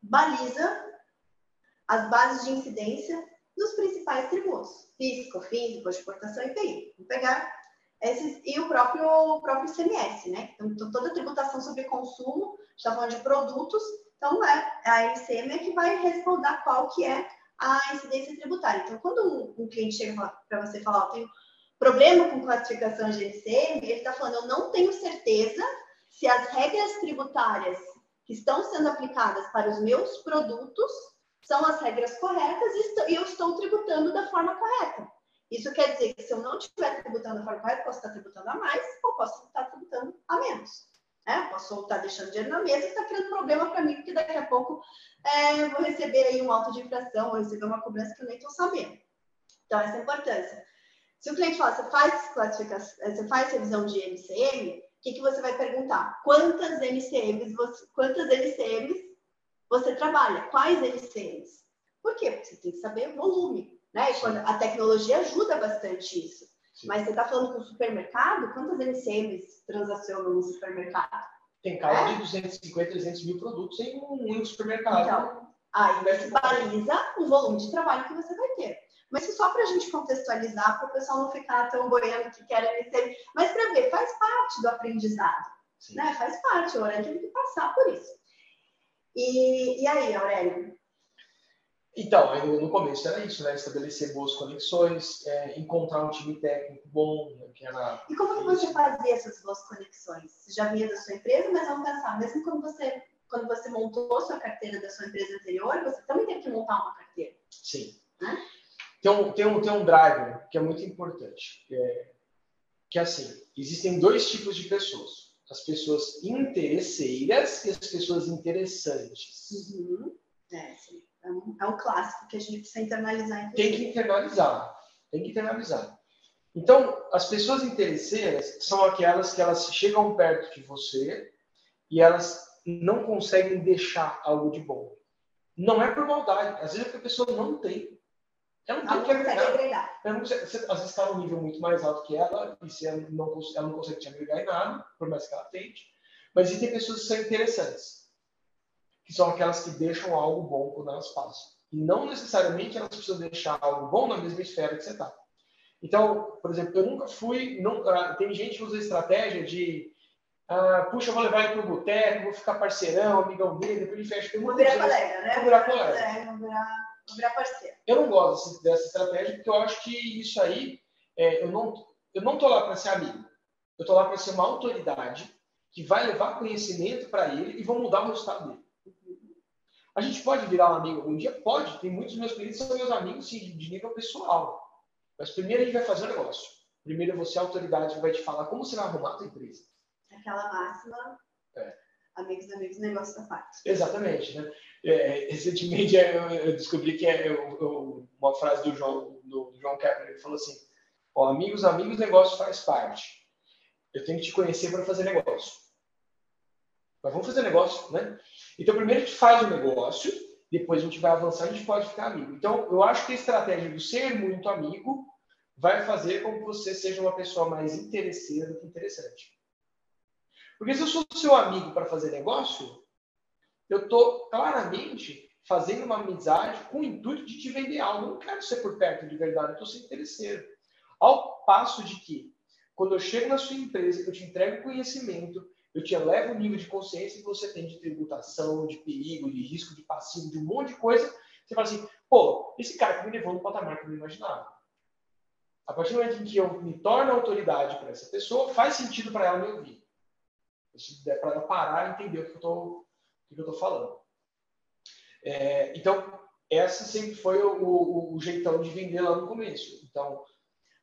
[SPEAKER 2] baliza as bases de incidência dos principais tributos, PIS, COFINS, imposto de exportação e IPI. Vou pegar esses, e o próprio, o próprio ICMS, né? Então, toda a tributação sobre consumo, está falando de produtos, então é a ICM é que vai responder qual que é a incidência tributária. Então, quando um, um cliente chega para você falar, eu tenho problema com classificação de ICM, ele está falando, eu não tenho certeza se as regras tributárias que estão sendo aplicadas para os meus produtos são as regras corretas e eu estou tributando da forma correta. Isso quer dizer que se eu não estiver tributando da forma correta, posso estar tributando a mais ou posso estar tributando a menos. Né? Posso estar deixando dinheiro na mesa e estar criando problema para mim, porque daqui a pouco é, eu vou receber aí um auto de infração ou receber uma cobrança que eu nem estou sabendo. Então, essa é a importância. Se o cliente fala, você faz classificação, você faz revisão de MCM, o que, que você vai perguntar? Quantas MCMs você, quantas MCMs você trabalha? Quais LCMs? Por quê? Porque você tem que saber o volume, né? Quando a tecnologia ajuda bastante isso. Sim. Mas você está falando com o supermercado, quantas LCMs transacionam no supermercado?
[SPEAKER 3] Tem caso é? de 250, 300 mil produtos em um único supermercado. Então,
[SPEAKER 2] aí você baliza o volume de trabalho que você vai ter. Mas só para a gente contextualizar, para o pessoal não ficar tão boiando que quer LCM, mas para ver, faz parte do aprendizado. Né? Faz parte, o Aurélio tem que passar por isso. E, e aí, Aurélio?
[SPEAKER 3] Então, no começo era isso, né? Estabelecer boas conexões, é, encontrar um time técnico bom, né? que era...
[SPEAKER 2] E como que você fazia essas boas conexões? Você já vinha da sua empresa, mas vamos pensar, mesmo quando você, quando você montou a sua carteira da sua empresa anterior, você também teve que montar uma carteira.
[SPEAKER 3] Sim. Né? Tem, um, tem, um, tem um driver que é muito importante, que é, que é assim, existem dois tipos de pessoas as pessoas interesseiras e as pessoas interessantes.
[SPEAKER 2] Uhum. É, sim. É, um, é um clássico que a gente precisa internalizar.
[SPEAKER 3] Inclusive. Tem que internalizar. Tem que internalizar. Então, as pessoas interesseiras são aquelas que elas chegam perto de você e elas não conseguem deixar algo de bom. Não é por maldade. Às vezes é porque a pessoa não tem.
[SPEAKER 2] Ela não, tem que agregar.
[SPEAKER 3] Ela não consegue, você, às vezes está num nível muito mais alto que ela, e ela não, ela não consegue te agregar em nada, por mais que ela tente. Mas existem pessoas que são interessantes, que são aquelas que deixam algo bom quando elas passam. E não necessariamente elas precisam deixar algo bom na mesma esfera que você está. Então, por exemplo, eu nunca fui. Não, ah, tem gente que usa a estratégia de. Ah, puxa, eu vou levar ele para o boteco, vou ficar parceirão, amigão dele, depois ele fecha.
[SPEAKER 2] Vou virar colega, né?
[SPEAKER 3] Vou virar colega.
[SPEAKER 2] É, vou virar Vou virar parceiro.
[SPEAKER 3] Eu não gosto dessa estratégia porque eu acho que isso aí, é, eu não eu não tô lá para ser amigo. Eu estou lá para ser uma autoridade que vai levar conhecimento para ele e vão mudar o resultado dele. A gente pode virar um amigo algum dia? Pode. Tem muitos meus clientes que são meus amigos sim, de nível pessoal. Mas primeiro a gente vai fazer o negócio. Primeiro você é a autoridade que vai te falar como você vai arrumar a tua empresa.
[SPEAKER 2] Aquela máxima. É. Amigos, amigos, negócio da parte.
[SPEAKER 3] Exatamente. Né? É, recentemente eu, descobri que é uma frase do João, do João Kepler. Ele falou assim: Ó, amigos, amigos, negócio faz parte. Eu tenho que te conhecer para fazer negócio. Mas vamos fazer negócio, né? Então, primeiro a gente faz o negócio, depois a gente vai avançar, a gente pode ficar amigo. Então, eu acho que a estratégia do ser muito amigo vai fazer com que você seja uma pessoa mais interesseira do que interessante. Porque se eu sou seu amigo para fazer negócio, eu estou claramente fazendo uma amizade com o intuito de te vender algo. Eu não quero ser por perto de verdade, eu estou sendo interesseiro. Ao passo de que, quando eu chego na sua empresa, eu te entrego conhecimento, eu te elevo o nível de consciência que você tem de tributação, de perigo, de risco, de passivo, de um monte de coisa. Você fala assim, pô, esse cara que me levou no patamar que eu não imaginava. A partir do momento em que eu me torno autoridade para essa pessoa, faz sentido para ela me ouvir. Para ela parar e entender o que eu estou falando. É, então, essa sempre foi o, o, o, jeitão de vender lá no começo. Então,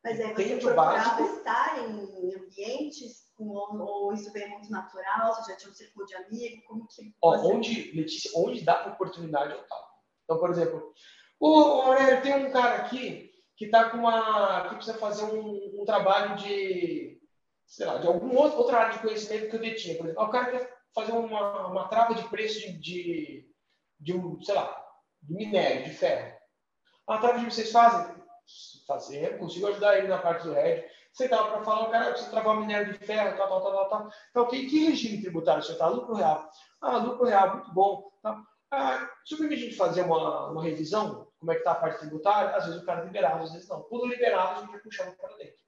[SPEAKER 2] Mas aí você procurava básico, estar em ambientes ou isso veio muito natural? Você já tinha um círculo de amigos? Como que
[SPEAKER 3] Ó, onde, Letícia, onde dá oportunidade eu tava. Então, por exemplo, o Aurélio, tem um cara aqui que tá com uma. que precisa fazer um, um trabalho de. sei lá, de algum outro, outra área de conhecimento que eu detinha. Por exemplo, o cara quer fazer uma, uma trava de preço de, de, de um, sei lá, de minério, de ferro. A trava de vocês fazem? Fazer, consigo ajudar ele na parte do RED você estava para falar, o cara precisa travar minério de ferro, tal, tal, tal, tal. Então, que, que regime tributário você está? Lucro real. Ah, lucro real, muito bom. Tá? Ah, a gente fazer uma, uma revisão, como é que está a parte tributária? Às vezes o cara é liberado, às vezes não. Tudo liberado, a gente vai puxando para dentro.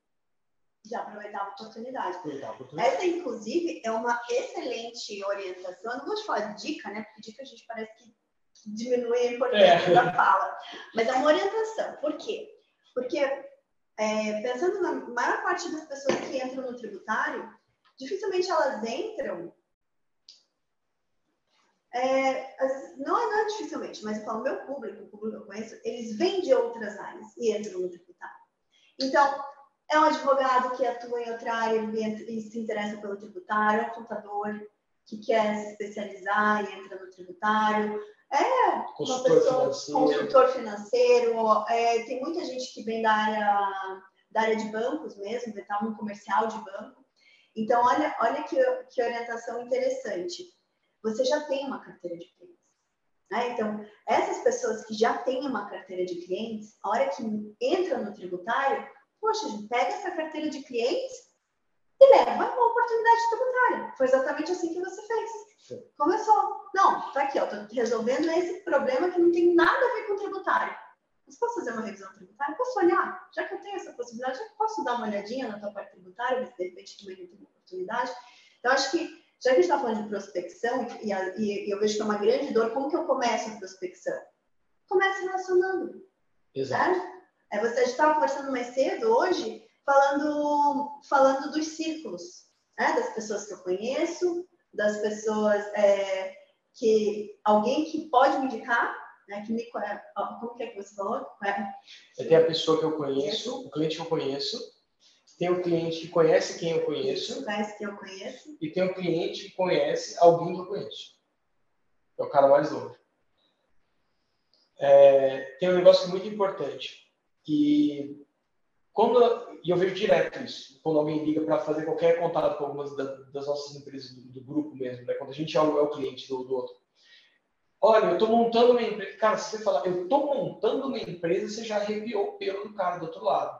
[SPEAKER 2] Já aproveitar a oportunidade. Aproveitar a oportunidade. Essa, inclusive, é uma excelente orientação. Eu não vou te falar de dica, né? Porque dica a gente parece que diminui a importância é. da fala. Mas é uma orientação. Por quê? Porque é, pensando na maior parte das pessoas que entram no tributário, dificilmente elas entram. É, não, é, não é dificilmente, mas eu falo, meu público, o público que eu conheço, eles vêm de outras áreas e entram no tributário. Então, é um advogado que atua em outra área e se interessa pelo tributário, é um contador que quer se especializar e entra no tributário, é, consultor pessoa, financeiro. Consultor financeiro é, tem muita gente que vem da área, da área de bancos mesmo, está no comercial de banco. Então, olha, olha que, que orientação interessante. Você já tem uma carteira de clientes. Né? Então, essas pessoas que já têm uma carteira de clientes, a hora que entra no tributário, poxa, pega essa carteira de clientes e leva uma oportunidade tributária. Foi exatamente assim que você fez. Começou. Não, tá aqui, ó, tô resolvendo esse problema que não tem nada a ver com tributário. Mas posso fazer uma revisão tributária? Posso olhar? Já que eu tenho essa possibilidade, já posso dar uma olhadinha na tua parte tributária, se de repente também não tem uma oportunidade. Então, acho que, já que a gente está falando de prospecção, e, a, e, eu vejo que é uma grande dor, como que eu começo a prospecção? Comece relacionando. Exato. Né? É, você estava conversando mais cedo hoje, falando, falando dos círculos, né? das pessoas que eu conheço, das pessoas é, que alguém que pode me indicar, né? Que me, como que é que você falou?
[SPEAKER 3] É, tem a pessoa que eu conheço, o cliente que eu conheço, tem o cliente que conhece quem eu conheço,
[SPEAKER 2] conhece quem eu conheço,
[SPEAKER 3] e tem o cliente que conhece alguém que eu conheço. É o cara mais longe. É, tem um negócio muito importante que quando e eu vejo direto isso, quando alguém liga para fazer qualquer contato com algumas das nossas empresas do, do grupo mesmo, né? quando a gente é o, é o cliente do, do outro. Olha, eu estou montando uma empresa. Cara, se você falar, eu estou montando uma empresa, você já arrepiou o pelo do cara do outro lado.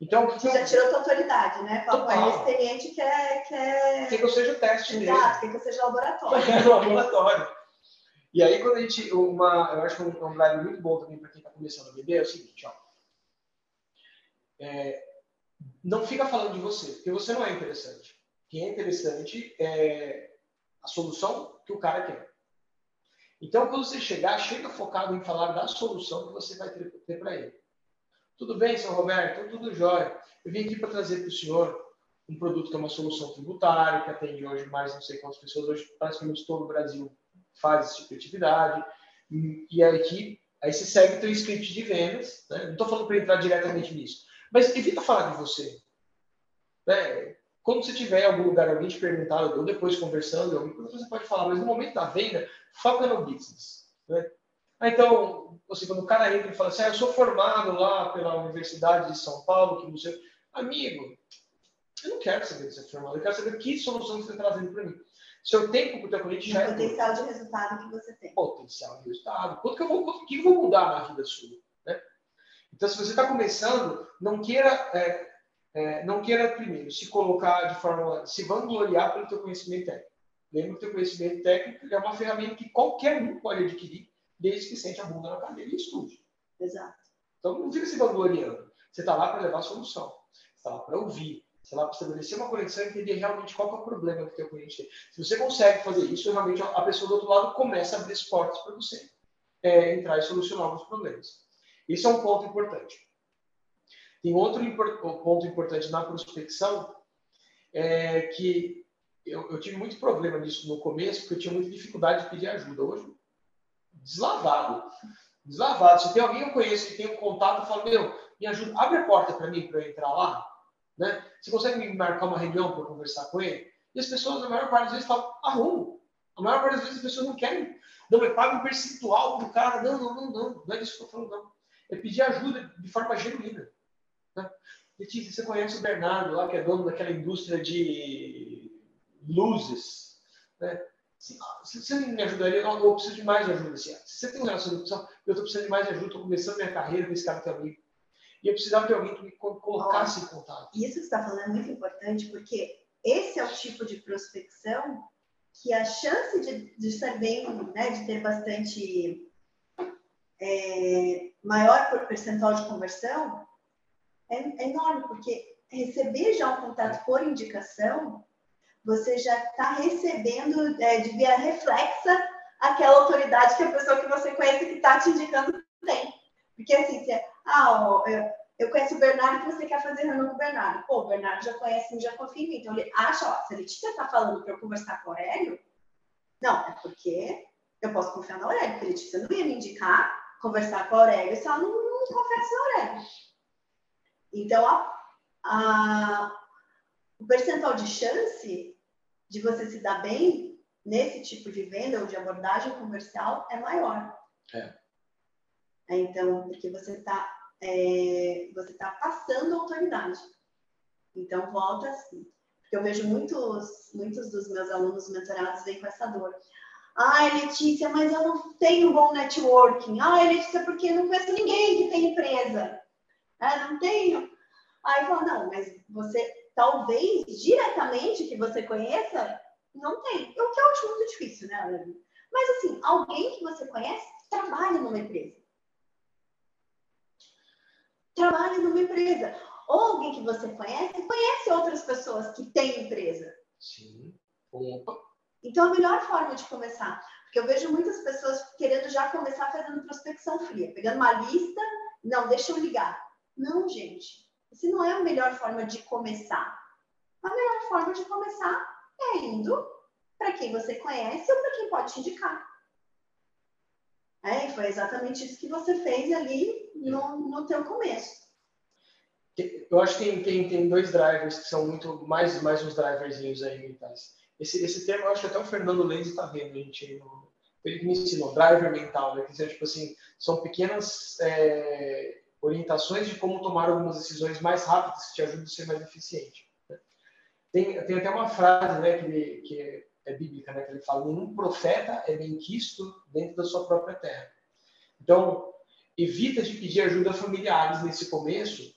[SPEAKER 3] Então,
[SPEAKER 2] que você já tirou tua autoridade, né? Fala, esse cliente quer, quer.
[SPEAKER 3] Quer que eu seja o teste
[SPEAKER 2] Exato, Exato, quer que eu seja laboratório.
[SPEAKER 3] laboratório. E aí, quando a gente. Uma, eu acho que um, um drive muito bom também para quem está começando a vender é o seguinte, ó. É, não fica falando de você, porque você não é interessante. Quem é interessante é a solução que o cara quer. Então, quando você chegar, chega focado em falar da solução que você vai ter, para ele. Tudo bem, seu Roberto? Tudo jóia. Eu vim aqui para trazer para o senhor um produto que é uma solução tributária, que atende hoje mais não sei quantas pessoas, hoje praticamente todo o Brasil faz esse tipo de atividade, e a equipe, aí você segue o seu script de vendas, né? não estou falando para entrar diretamente nisso, mas evita falar de você. Né? Quando você tiver em algum lugar, alguém te perguntar, ou depois conversando, você pode falar, mas no momento da venda, foca no business. Né? Ah, então, assim, quando o cara entra e fala assim, ah, eu sou formado lá pela Universidade de São Paulo, que não sei... Amigo, eu não quero saber de ser formado, eu quero saber que solução você está trazendo para mim. Seu tempo para o teu cliente já
[SPEAKER 2] é... O potencial de resultado que você tem.
[SPEAKER 3] Potencial de resultado. Quanto que eu vou, quanto que eu vou mudar na vida sua? Então, se você está começando, não queira... É, é, não queira primeiro se colocar de forma, se vangloriar pelo teu conhecimento técnico. Lembra que o teu conhecimento técnico é uma ferramenta que qualquer um pode adquirir, desde que sente a bunda na cadeira e estude.
[SPEAKER 2] Exato.
[SPEAKER 3] Então não fica se vangloriando. Você está lá para levar a solução. Você está lá para ouvir. Você está lá para estabelecer uma conexão e entender realmente qual é o problema que o teu cliente tem. Se você consegue fazer isso, realmente a pessoa do outro lado começa a abrir as portas para você é, entrar e solucionar alguns problemas. Isso é um ponto importante. Tem outro import ponto importante na prospecção, é que eu, eu, tive muito problema nisso no começo, porque eu tinha muita dificuldade de pedir ajuda. Hoje, deslavado. Deslavado. Se tem alguém que eu conheço que tem um contato, eu falo, meu, me ajuda, abre a porta para mim para eu entrar lá. Né? Você consegue me marcar uma reunião para conversar com ele? E as pessoas, a maior parte das vezes, falam, arrumo. A maior parte das vezes as pessoas não querem. Não, eu pago um percentual do cara. Não, não, não, não. Não é isso que eu estou falando, não. É pedir ajuda de forma genuína. Né? Letícia, você conhece o Bernardo lá, que é dono daquela indústria de luzes. Né? Se, se você me ajudaria, eu, eu preciso de mais ajuda. Se você tem um relacionamento, eu estou precisando de mais ajuda, estou começando minha carreira com esse cara amigo. E eu precisava de alguém que me colocasse em contato.
[SPEAKER 2] Isso que você está falando é muito importante, porque esse é o tipo de prospecção que a chance de, de bem, né, de ter bastante é, maior percentual de conversão, é, é enorme, porque receber já um contato por indicação, você já está recebendo é, de via reflexa aquela autoridade que a pessoa que você conhece que está te indicando tem. Porque assim, você, ah, ó, eu, eu conheço o Bernardo que você quer fazer reunião com o Bernardo. Pô, o Bernardo já conhece, já confia em mim. Então ele acha, ó, se a Letícia está falando para eu conversar com o Aurélio, não, é porque eu posso confiar no Aurélio, porque a Letícia não ia me indicar conversar com o Aurélio se ela não, não confessa no Aurélio. Então, a, a, o percentual de chance de você se dar bem nesse tipo de venda ou de abordagem comercial é maior.
[SPEAKER 3] É.
[SPEAKER 2] é então, porque você está é, você tá passando autoridade. Então, volta assim. Porque eu vejo muitos, muitos dos meus alunos mentorados vêm com essa dor. Ai, Letícia, mas eu não tenho bom networking. Ai, Letícia, porque não conheço ninguém que tem empresa. Ah, não tenho. Aí fala, não, mas você talvez diretamente que você conheça, não tem. O que eu acho muito difícil, né, Mas assim, alguém que você conhece trabalha numa empresa. Trabalha numa empresa. Ou alguém que você conhece, conhece outras pessoas que têm empresa.
[SPEAKER 3] Sim. Opa.
[SPEAKER 2] Então, a melhor forma de começar, porque eu vejo muitas pessoas querendo já começar fazendo prospecção fria, pegando uma lista, não, deixa eu ligar. Não, gente, essa não é a melhor forma de começar. A melhor forma de começar é indo para quem você conhece ou para quem pode te indicar. É, foi exatamente isso que você fez ali no, no teu começo.
[SPEAKER 3] Eu acho que tem, tem, tem dois drivers que são muito mais, mais uns driverzinhos aí. Esse, esse termo, eu acho que até o Fernando Lenz está vendo, a gente, ele me ensinou, driver mental, né? Que são, tipo assim, são pequenas é, orientações de como tomar algumas decisões mais rápidas que te ajudem a ser mais eficiente. Né? Tem, tem até uma frase né, que, que é, bíblica, né, que ele fala: nenhum profeta é bem quisto dentro da sua própria terra. Então, evita de pedir ajuda a familiares nesse começo,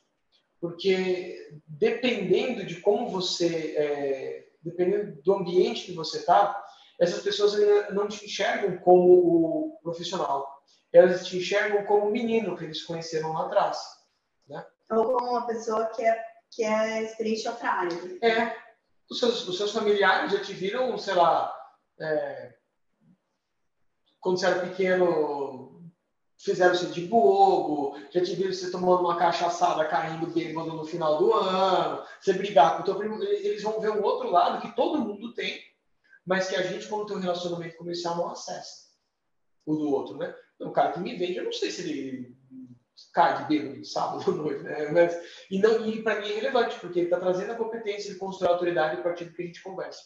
[SPEAKER 3] porque dependendo de como você, é, dependendo do ambiente que você está, essas pessoas não te enxergam como o profissional elas te enxergam como um menino que eles conheceram lá atrás. Né?
[SPEAKER 2] Ou como uma pessoa que é, que é experiente outra área.
[SPEAKER 3] É. Os seus, os seus familiares já te viram, sei lá, é, quando você era pequeno, fizeram você de bobo, já te viram você tomando uma cachaçada, caindo bêbado no final do ano, você brigar com o teu primo, eles vão ver um outro lado que todo mundo tem, mas que a gente, quando tem um relacionamento comercial, não acessa o do outro, né? O cara que me vende, eu não sei se ele cai de bêbado sábado à noite, né? Mas, e não, e para mim é relevante, porque ele está trazendo a competência de construir a autoridade a partir do que a gente conversa.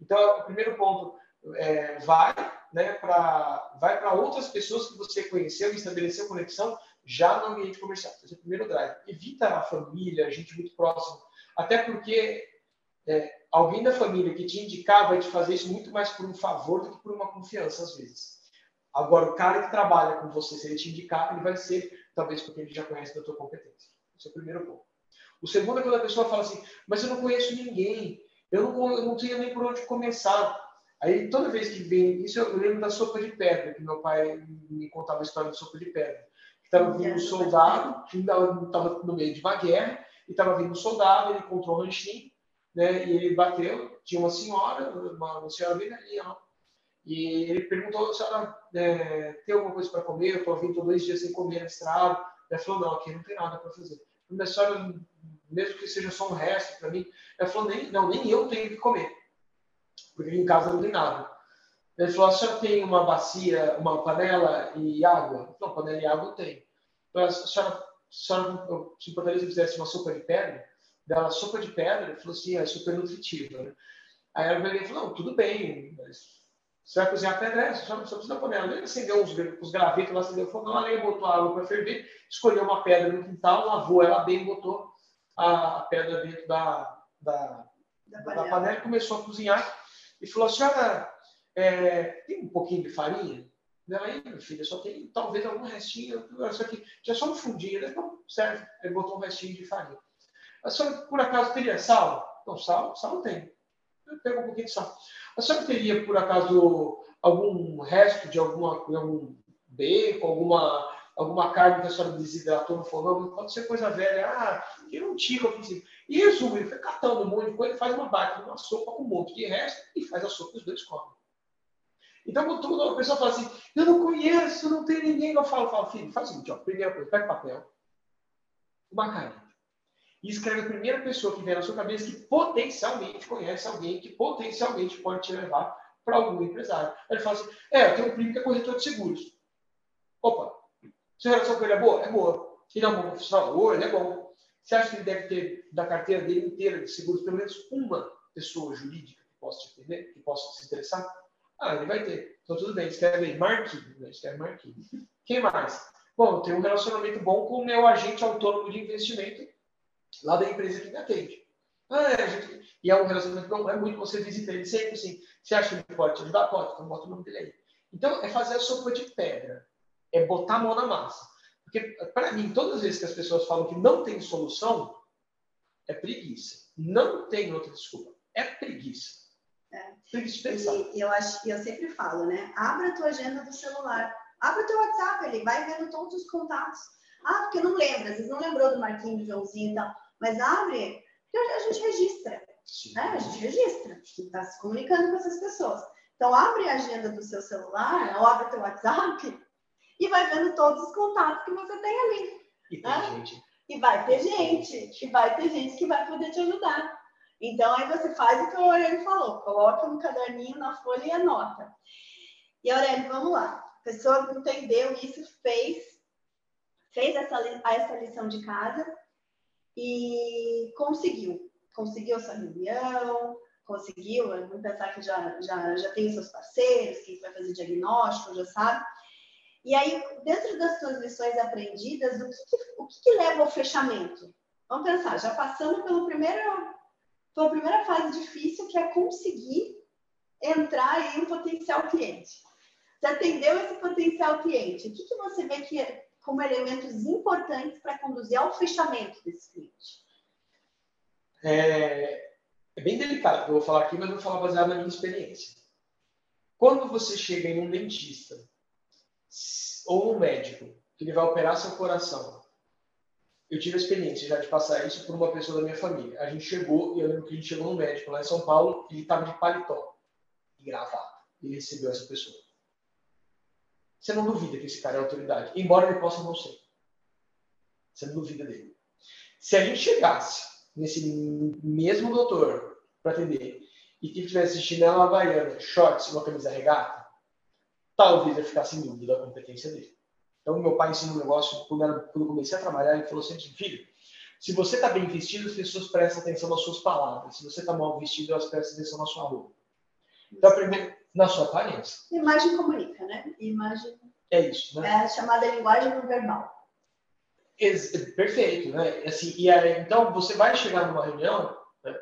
[SPEAKER 3] Então, o primeiro ponto é, vai né, para vai outras pessoas que você conheceu e estabeleceu conexão já no ambiente comercial. Esse é o primeiro drive. Evita a família, a gente muito próximo. Até porque é, alguém da família que te indicar vai te fazer isso muito mais por um favor do que por uma confiança, às vezes. Agora, o cara que trabalha com você, se ele te indicar, ele vai ser, talvez porque ele já conhece da tua competência. Esse é o primeiro ponto. O segundo é quando a pessoa fala assim, mas eu não conheço ninguém, eu não, eu não tenho nem por onde começar. Aí, toda vez que vem, isso eu lembro da sopa de pedra, que meu pai me contava a história da sopa de pedra. Que estava vindo um soldado, que estava no meio de uma guerra, e estava vindo um soldado, ele encontrou um ranchinho, né, e ele bateu, tinha uma senhora, uma, uma senhora bem e ele perguntou, senhora, é, tem alguma coisa para comer? Eu estou vindo dois dias sem comer na estrada. Ela falou, não, aqui não tem nada para fazer. Mas, senhora, mesmo que seja só um resto para mim, ela falou, nem, não, nem eu tenho que comer porque em casa não tem nada. Ele falou, a senhora tem uma bacia, uma panela e água? Não, panela e água eu tenho. Então, a senhora, a senhora se importaria se fizesse uma sopa de pedra? Dela, sopa de pedra? Ele falou assim, é super nutritiva. Né? Aí ela veio e falou, não, tudo bem, mas você vai cozinhar pedra? É, só, só precisa da panela. Ele acendeu os, os gravetos lá, acendeu o fogão, a botou a água para ferver, escolheu uma pedra no quintal, lavou ela bem, botou a, a pedra dentro da, da, da da panela e começou a cozinhar e falou: senhora, é, tem um pouquinho de farinha? Aí, meu filho, só tem talvez algum restinho, isso aqui, já só um fundinho. Ele não, serve. Ele botou um restinho de farinha. A senhora, por acaso, teria sal? Não, sal, sal tem. Eu pego um pouquinho de sal. A senhora teria, por acaso, algum resto de alguma, algum bacon, alguma, alguma carne que a senhora desidratou no fogão? Pode ser coisa velha. Ah, um tico aqui em cima. E resumo, ele foi catando um monte de coisa, faz uma baita, uma sopa com um monte de resto e faz a sopa que os dois comem. Então, quando a pessoa fala assim, eu não conheço, não tem ninguém, eu falo, falo, filho, faz o seguinte, ó, primeira coisa, pega papel, uma caneta, e escreve a primeira pessoa que vem na sua cabeça que potencialmente conhece alguém que potencialmente pode te levar para algum empresário. Aí ele fala assim, é, eu tenho um primo que é corretor de seguros. Opa, sua relação com ele é boa? É boa. Ele é um bom profissional? Ele é bom. Você acha que ele deve ter da carteira dele inteira de seguros pelo menos uma pessoa jurídica que possa te entender, que possa se interessar? Ah, ele vai ter. Então tudo bem, escreve aí Marquinhos, né? escreve Marquinhos. Quem mais? Bom, eu tenho um relacionamento bom com o meu agente autônomo de investimento lá da empresa que me atende. Ah, é, gente... E é um relacionamento bom, é muito você visita ele sempre assim. Você acha que ele pode te ajudar? Pode, então bota o nome dele aí. Então, é fazer a sopa de pedra. É botar a mão na massa. Porque, para mim, todas as vezes que as pessoas falam que não tem solução, é preguiça. Não tem outra desculpa. É preguiça.
[SPEAKER 2] É. Preguiça de pensar. E eu, acho, eu sempre falo, né? Abra a tua agenda do celular. Abra o teu WhatsApp, ele vai vendo todos os contatos. Ah, porque não lembra, às vezes não lembrou do Marquinhos, do Joãozinho e tal. Mas abre, porque a gente registra. Né? A gente registra. A gente está se comunicando com essas pessoas. Então, abre a agenda do seu celular, ou abre o teu WhatsApp, e vai vendo todos os contatos que você tem ali.
[SPEAKER 3] E tem né? gente.
[SPEAKER 2] E vai ter gente, e vai ter gente que vai poder te ajudar. Então, aí você faz o que o Aurélio falou, coloca no caderninho, na folha e anota. E Aurélio, vamos lá. A pessoa entendeu isso, fez, fez essa, essa lição de casa e conseguiu. Conseguiu essa reunião, conseguiu, vamos pensar que já, já, já tem seus parceiros, que vai fazer diagnóstico, já sabe. E aí, dentro das suas lições aprendidas, o que, o que, leva ao fechamento? Vamos pensar, já passando pelo primeiro, pela primeira fase difícil, que é conseguir entrar em um potencial cliente. Você atendeu esse potencial cliente. O que, que você vê que é, como elementos importantes para conduzir ao fechamento desse cliente?
[SPEAKER 3] É, é bem delicado o que eu vou falar aqui, mas eu vou falar baseado na minha experiência. Quando você chega em um dentista ou um médico que ele vai operar seu coração. Eu tive a experiência já de passar isso por uma pessoa da minha família. A gente chegou, e eu lembro que a gente chegou no médico lá em São Paulo, ele estava de paletó e gravata. E recebeu essa pessoa. você não duvida que esse cara é autoridade, embora ele possa não ser. Você não duvida dele. Se a gente chegasse nesse mesmo doutor para atender e que tivesse chinelo havaiana, shorts uma camisa regata, talvez eu ficasse em dúvida da competência dele. Então, meu pai ensinou um negócio, quando eu comecei a trabalhar, ele falou assim, filho, se você está bem vestido, as pessoas prestam atenção nas suas palavras. Se você está mal vestido, elas prestam atenção na sua roupa. Então, primeiro, na sua aparência.
[SPEAKER 2] Imagem comunica, né? Imagem.
[SPEAKER 3] É isso, né?
[SPEAKER 2] É a chamada linguagem não verbal.
[SPEAKER 3] Perfeito, né? Assim, e aí, então, você vai chegar numa reunião, né?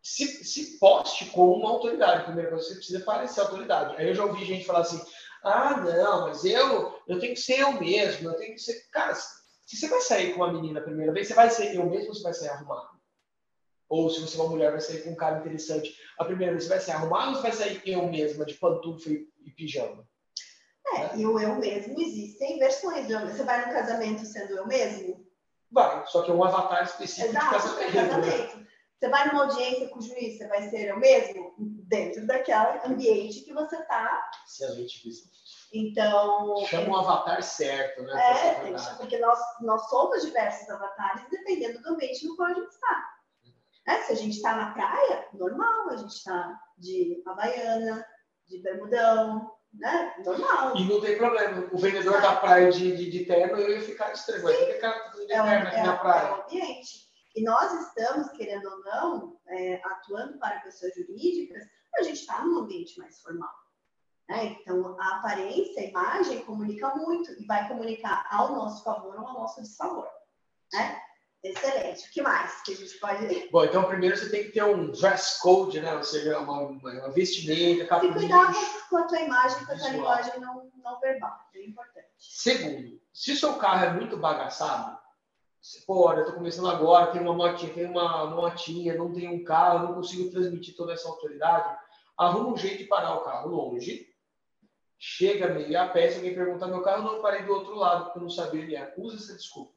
[SPEAKER 3] se, se poste como uma autoridade. Primeiro, você precisa parecer autoridade. Aí eu já ouvi gente falar assim, ah, não, mas eu, eu tenho que ser eu mesmo, eu tenho que ser... Cara, se você vai sair com uma menina a primeira vez, você vai ser eu mesmo ou você vai sair arrumado? Ou se você é uma mulher, vai sair com um cara interessante. A primeira vez você vai sair arrumado ou você vai sair eu mesma, de pantufa e, e pijama?
[SPEAKER 2] É, né? e o eu mesmo existem versões. Você vai no casamento sendo eu mesmo?
[SPEAKER 3] Vai, só que é um avatar específico
[SPEAKER 2] Exato,
[SPEAKER 3] de casamento.
[SPEAKER 2] Casamento. Né? Você vai numa audiência com o juiz, você vai ser eu mesmo? Dentro daquele ambiente que você está.
[SPEAKER 3] Excelente visão.
[SPEAKER 2] Então.
[SPEAKER 3] Chama o avatar certo, né?
[SPEAKER 2] É, tem que chamar, porque nós, nós somos diversos avatares dependendo do ambiente no qual a gente está. É, se a gente está na praia, normal, a gente está de havaiana, de bermudão, né? Normal.
[SPEAKER 3] E não tem problema. O vendedor da praia de, de, de terno, eu ia ficar estranho. Que cara tá de terno aqui
[SPEAKER 2] é,
[SPEAKER 3] na praia?
[SPEAKER 2] É o ambiente. E nós estamos, querendo ou não, é, atuando para pessoas jurídicas, a gente está num ambiente mais formal. Né? Então, a aparência, a imagem comunica muito e vai comunicar ao nosso favor ou ao nosso desfavor. Né? Excelente. O que mais que a gente pode.
[SPEAKER 3] Bom, então primeiro você tem que ter um dress code, né? Ou seja, uma, uma vestimenta,
[SPEAKER 2] capricho. E cuidar com a tua imagem, com a tua linguagem não, não verbal. É importante.
[SPEAKER 3] Segundo, se o seu carro é muito bagaçado, você, pô, eu tô começando agora, tem uma motinha, tem uma motinha, não tem um carro, não consigo transmitir toda essa autoridade, arruma um jeito de parar o carro longe, chega meio a pé, se alguém perguntar meu carro, não parei do outro lado, porque eu não sabia onde. Usa essa desculpa.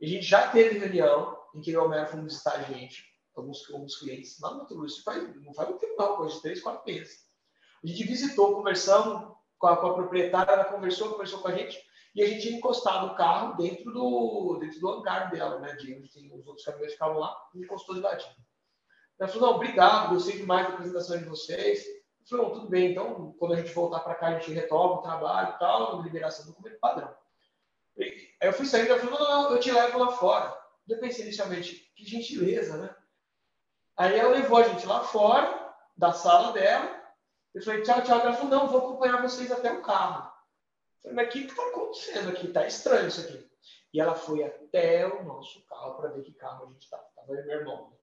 [SPEAKER 3] A gente já teve reunião em que o Homero foi visitar a gente, alguns, alguns clientes, lá no Mato faz, não faz muito tempo não, coisa de três, quatro meses. A gente visitou, conversamos com a, com a proprietária, ela conversou, conversou com a gente, e a gente ia encostar o carro dentro do, dentro do hangar dela, né, de onde tem os outros caminhões que ficavam lá, e encostou de ladinho. Ela falou, não, obrigado, gostei demais da apresentação de vocês. Eu falei, tudo bem, então, quando a gente voltar para cá, a gente retoma o trabalho e tal, liberação do documento padrão. Aí eu fui saindo, ela falou, não, não, eu te levo lá fora. Eu pensei inicialmente, que gentileza, né? Aí ela levou a gente lá fora, da sala dela. Eu falei, tchau, tchau. Ela falou, não, vou acompanhar vocês até o carro. Eu falei, mas o que está acontecendo aqui? Tá estranho isso aqui. E ela foi até o nosso carro para ver que carro a gente estava. Estava eu e meu irmão.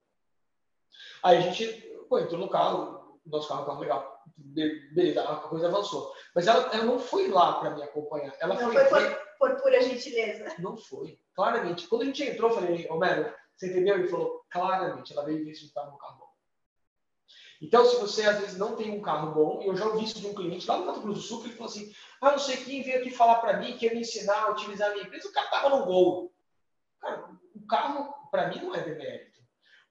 [SPEAKER 3] Aí a gente pô, entrou no carro, o nosso carro é um carro legal. Beleza, a coisa avançou. Mas ela, ela não foi lá para me acompanhar. Ela
[SPEAKER 2] não
[SPEAKER 3] foi,
[SPEAKER 2] foi, por pura gentileza.
[SPEAKER 3] Não foi. Claramente. Quando a gente entrou, eu falei, Homero, você entendeu? Ele falou, claramente, ela veio ver se estava no carro bom. Então, se você às vezes não tem um carro bom, e eu já ouvi isso de um cliente lá no Mato Grosso do Sul, que ele falou assim: ah, não sei quem veio aqui falar para mim que ia me ensinar a utilizar a minha empresa, o cara estava no gol. Cara, o carro, para mim, não é demérito.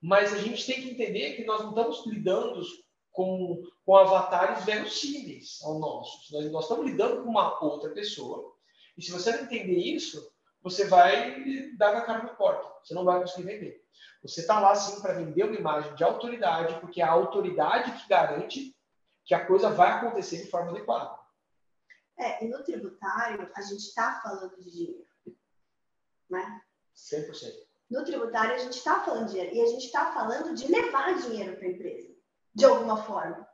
[SPEAKER 3] Mas a gente tem que entender que nós não estamos lidando com, com avatares verossímeis ao nosso. Nós, nós estamos lidando com uma outra pessoa e se você não entender isso, você vai dar com a cara na porta. Você não vai conseguir vender. Você está lá, sim, para vender uma imagem de autoridade, porque é a autoridade que garante que a coisa vai acontecer de forma adequada.
[SPEAKER 2] É, e no tributário, a gente está falando de dinheiro. Né?
[SPEAKER 3] 100%.
[SPEAKER 2] No tributário, a gente está falando de dinheiro. E a gente está falando de levar dinheiro para a empresa, de alguma forma.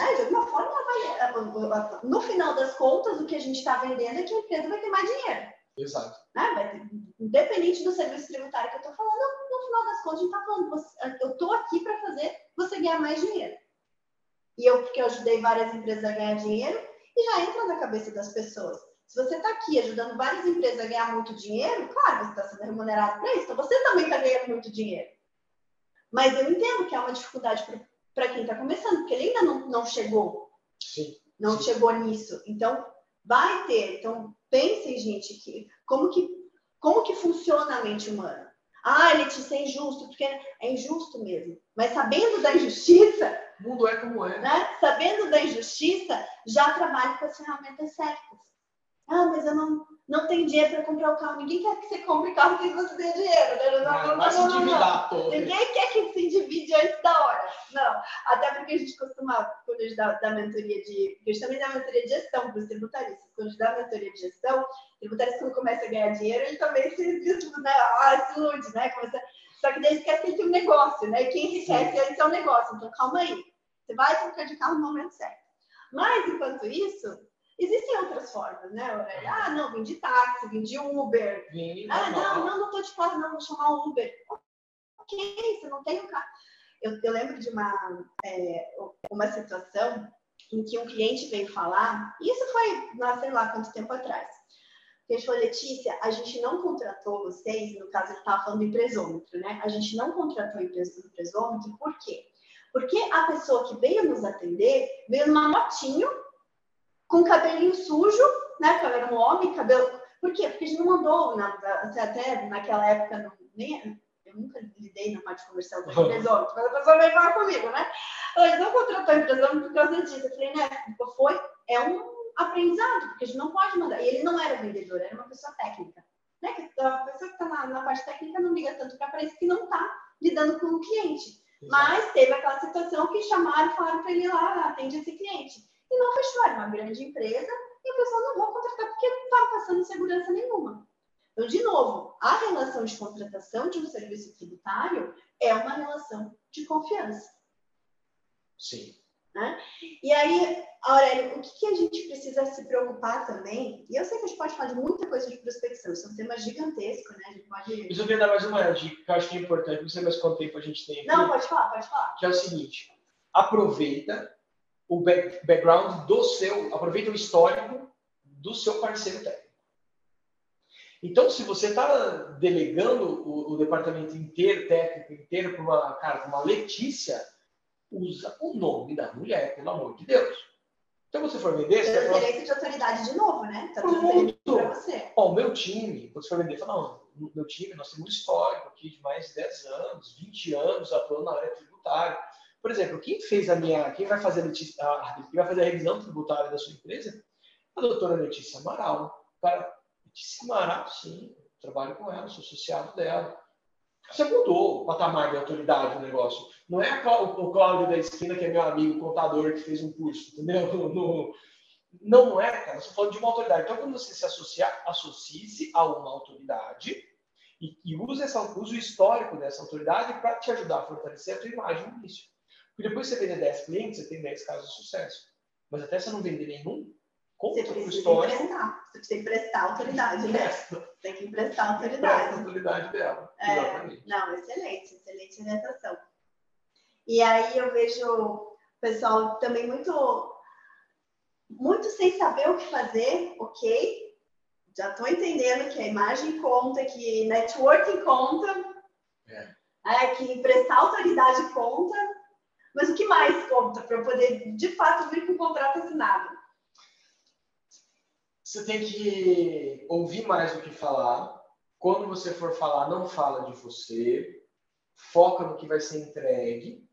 [SPEAKER 2] É, de alguma forma, vai, no final das contas, o que a gente está vendendo é que a empresa vai ter mais dinheiro.
[SPEAKER 3] Exato.
[SPEAKER 2] Né? Independente do serviço tributário que eu estou falando, no final das contas, a gente está falando, você, eu estou aqui para fazer você ganhar mais dinheiro. E eu, porque eu ajudei várias empresas a ganhar dinheiro, e já entra na cabeça das pessoas. Se você está aqui ajudando várias empresas a ganhar muito dinheiro, claro, você está sendo remunerado para isso, então você também está ganhando muito dinheiro. Mas eu entendo que é uma dificuldade para quem está começando, porque ele ainda não, não chegou.
[SPEAKER 3] Sim,
[SPEAKER 2] não
[SPEAKER 3] sim.
[SPEAKER 2] chegou nisso. Então, vai ter. Então, pensem, gente, que como que, como que funciona a mente humana? Ah, Letícia, é injusto, porque é injusto mesmo. Mas sabendo da injustiça.
[SPEAKER 3] O mundo é como é.
[SPEAKER 2] Né? Sabendo da injustiça, já trabalhe com as ferramentas certas. Ah, mas eu não, não tenho dinheiro para comprar o carro. Ninguém quer que você compre carro sem você ter dinheiro. Né? Não,
[SPEAKER 3] não, não, vai se endividar, pô.
[SPEAKER 2] Ninguém quer que se endivide antes da hora. Não. Até porque a gente costuma, quando a gente dá, dá mentoria de. Porque a gente também dá mentoria de gestão para os tributaristas. Quando a gente dá mentoria de gestão, o tributarista, quando começa a ganhar dinheiro, ele também se, né? Ah, se ilude, né? Começa... Só que daí esquece que é um negócio, né? Quem enriquece antes é um negócio. Então, calma aí. Você vai trocar de carro no momento certo. Mas, enquanto isso, existem outras formas, né? Ah, não, vim de táxi, vim de Uber.
[SPEAKER 3] Vim,
[SPEAKER 2] ah, não, não, não tô de casa, não, vou chamar o Uber. Ok, você não tem o um carro. Eu, eu, lembro de uma, é, uma situação em que um cliente veio falar, e isso foi, não sei lá quanto tempo atrás. Ele falou, Letícia, a gente não contratou vocês, no caso ele estava falando do empresômetro, né? A gente não contratou o empresômetro, por quê? Porque a pessoa que veio nos atender veio numa motinho, com cabelinho sujo, né? Porque ela era um homem, cabelo. Por quê? Porque a gente não mandou, na, até naquela época, não, nem, eu nunca lidei na parte comercial da empresa, mas a pessoa veio falar comigo, né? Gente não contratou a empresa por causa disso. Eu falei, né? Foi, é um aprendizado, porque a gente não pode mandar. E ele não era vendedor, era uma pessoa técnica. Né? A pessoa que está na, na, parte técnica não liga tanto para preço que não está lidando com o cliente. Mas teve aquela situação que chamaram e falaram para ele ir lá, atende esse cliente. E não fechou, era uma grande empresa, e a pessoa não vou contratar porque não estava passando segurança nenhuma. Então, de novo, a relação de contratação de um serviço tributário é uma relação de confiança.
[SPEAKER 3] Sim.
[SPEAKER 2] Né? E aí, Aurélio, o que, que, a gente precisa se preocupar também? E eu sei que a gente pode falar de muita coisa de prospecção, isso é um tema gigantesco, né? A gente pode.
[SPEAKER 3] Eu só queria dar mais uma dica que eu acho que é importante, não sei mais quanto tempo a gente tem aqui.
[SPEAKER 2] Não, pode falar, pode falar.
[SPEAKER 3] Que é o seguinte: aproveita o background do seu, aproveita o histórico do seu parceiro técnico. Então, se você está delegando o, o, departamento inteiro, técnico inteiro, para uma, cara, uma Letícia, usa o nome da mulher, pelo amor de Deus. Então, você for vender...
[SPEAKER 2] Você vai falar... de autoridade de novo, né? Está transferindo para você.
[SPEAKER 3] Ó, o meu time, quando você for vender, fala, não, meu time, nós temos um histórico aqui de mais de 10 anos, 20 anos atuando na área tributária. Por exemplo, quem fez a minha, quem vai fazer a, a, quem vai fazer a revisão tributária da sua empresa? A doutora Letícia Amaral. Para Letícia Amaral, sim, trabalho com ela, sou associado dela. Você mudou o patamar de autoridade do negócio. Não é o Cláudio da esquina, que é meu amigo contador, que fez um curso, entendeu? No, não, não é, cara. Você falando de uma autoridade. Então, quando você se associar, associe-se a uma autoridade e, e use, essa, use o histórico dessa autoridade para te ajudar a fortalecer a tua imagem no início. Porque depois você vender 10 clientes, você tem 10 casos de sucesso. Mas até você não vender nenhum,
[SPEAKER 2] você precisa histórico. Emprestar. Você precisa emprestar autoridade, né? Tem que emprestar autoridade.
[SPEAKER 3] a autoridade dela.
[SPEAKER 2] É, Exatamente. Não, excelente, excelente orientação. E aí eu vejo o pessoal também muito, muito sem saber o que fazer, ok? Já estou entendendo que a imagem conta, que networking conta,
[SPEAKER 3] é.
[SPEAKER 2] É, que emprestar autoridade conta, mas o que mais conta para eu poder, de fato, vir com o contrato assinado?
[SPEAKER 3] Você tem que ouvir mais do que falar. Quando você for falar, não fala de você. Foca no que vai ser entregue.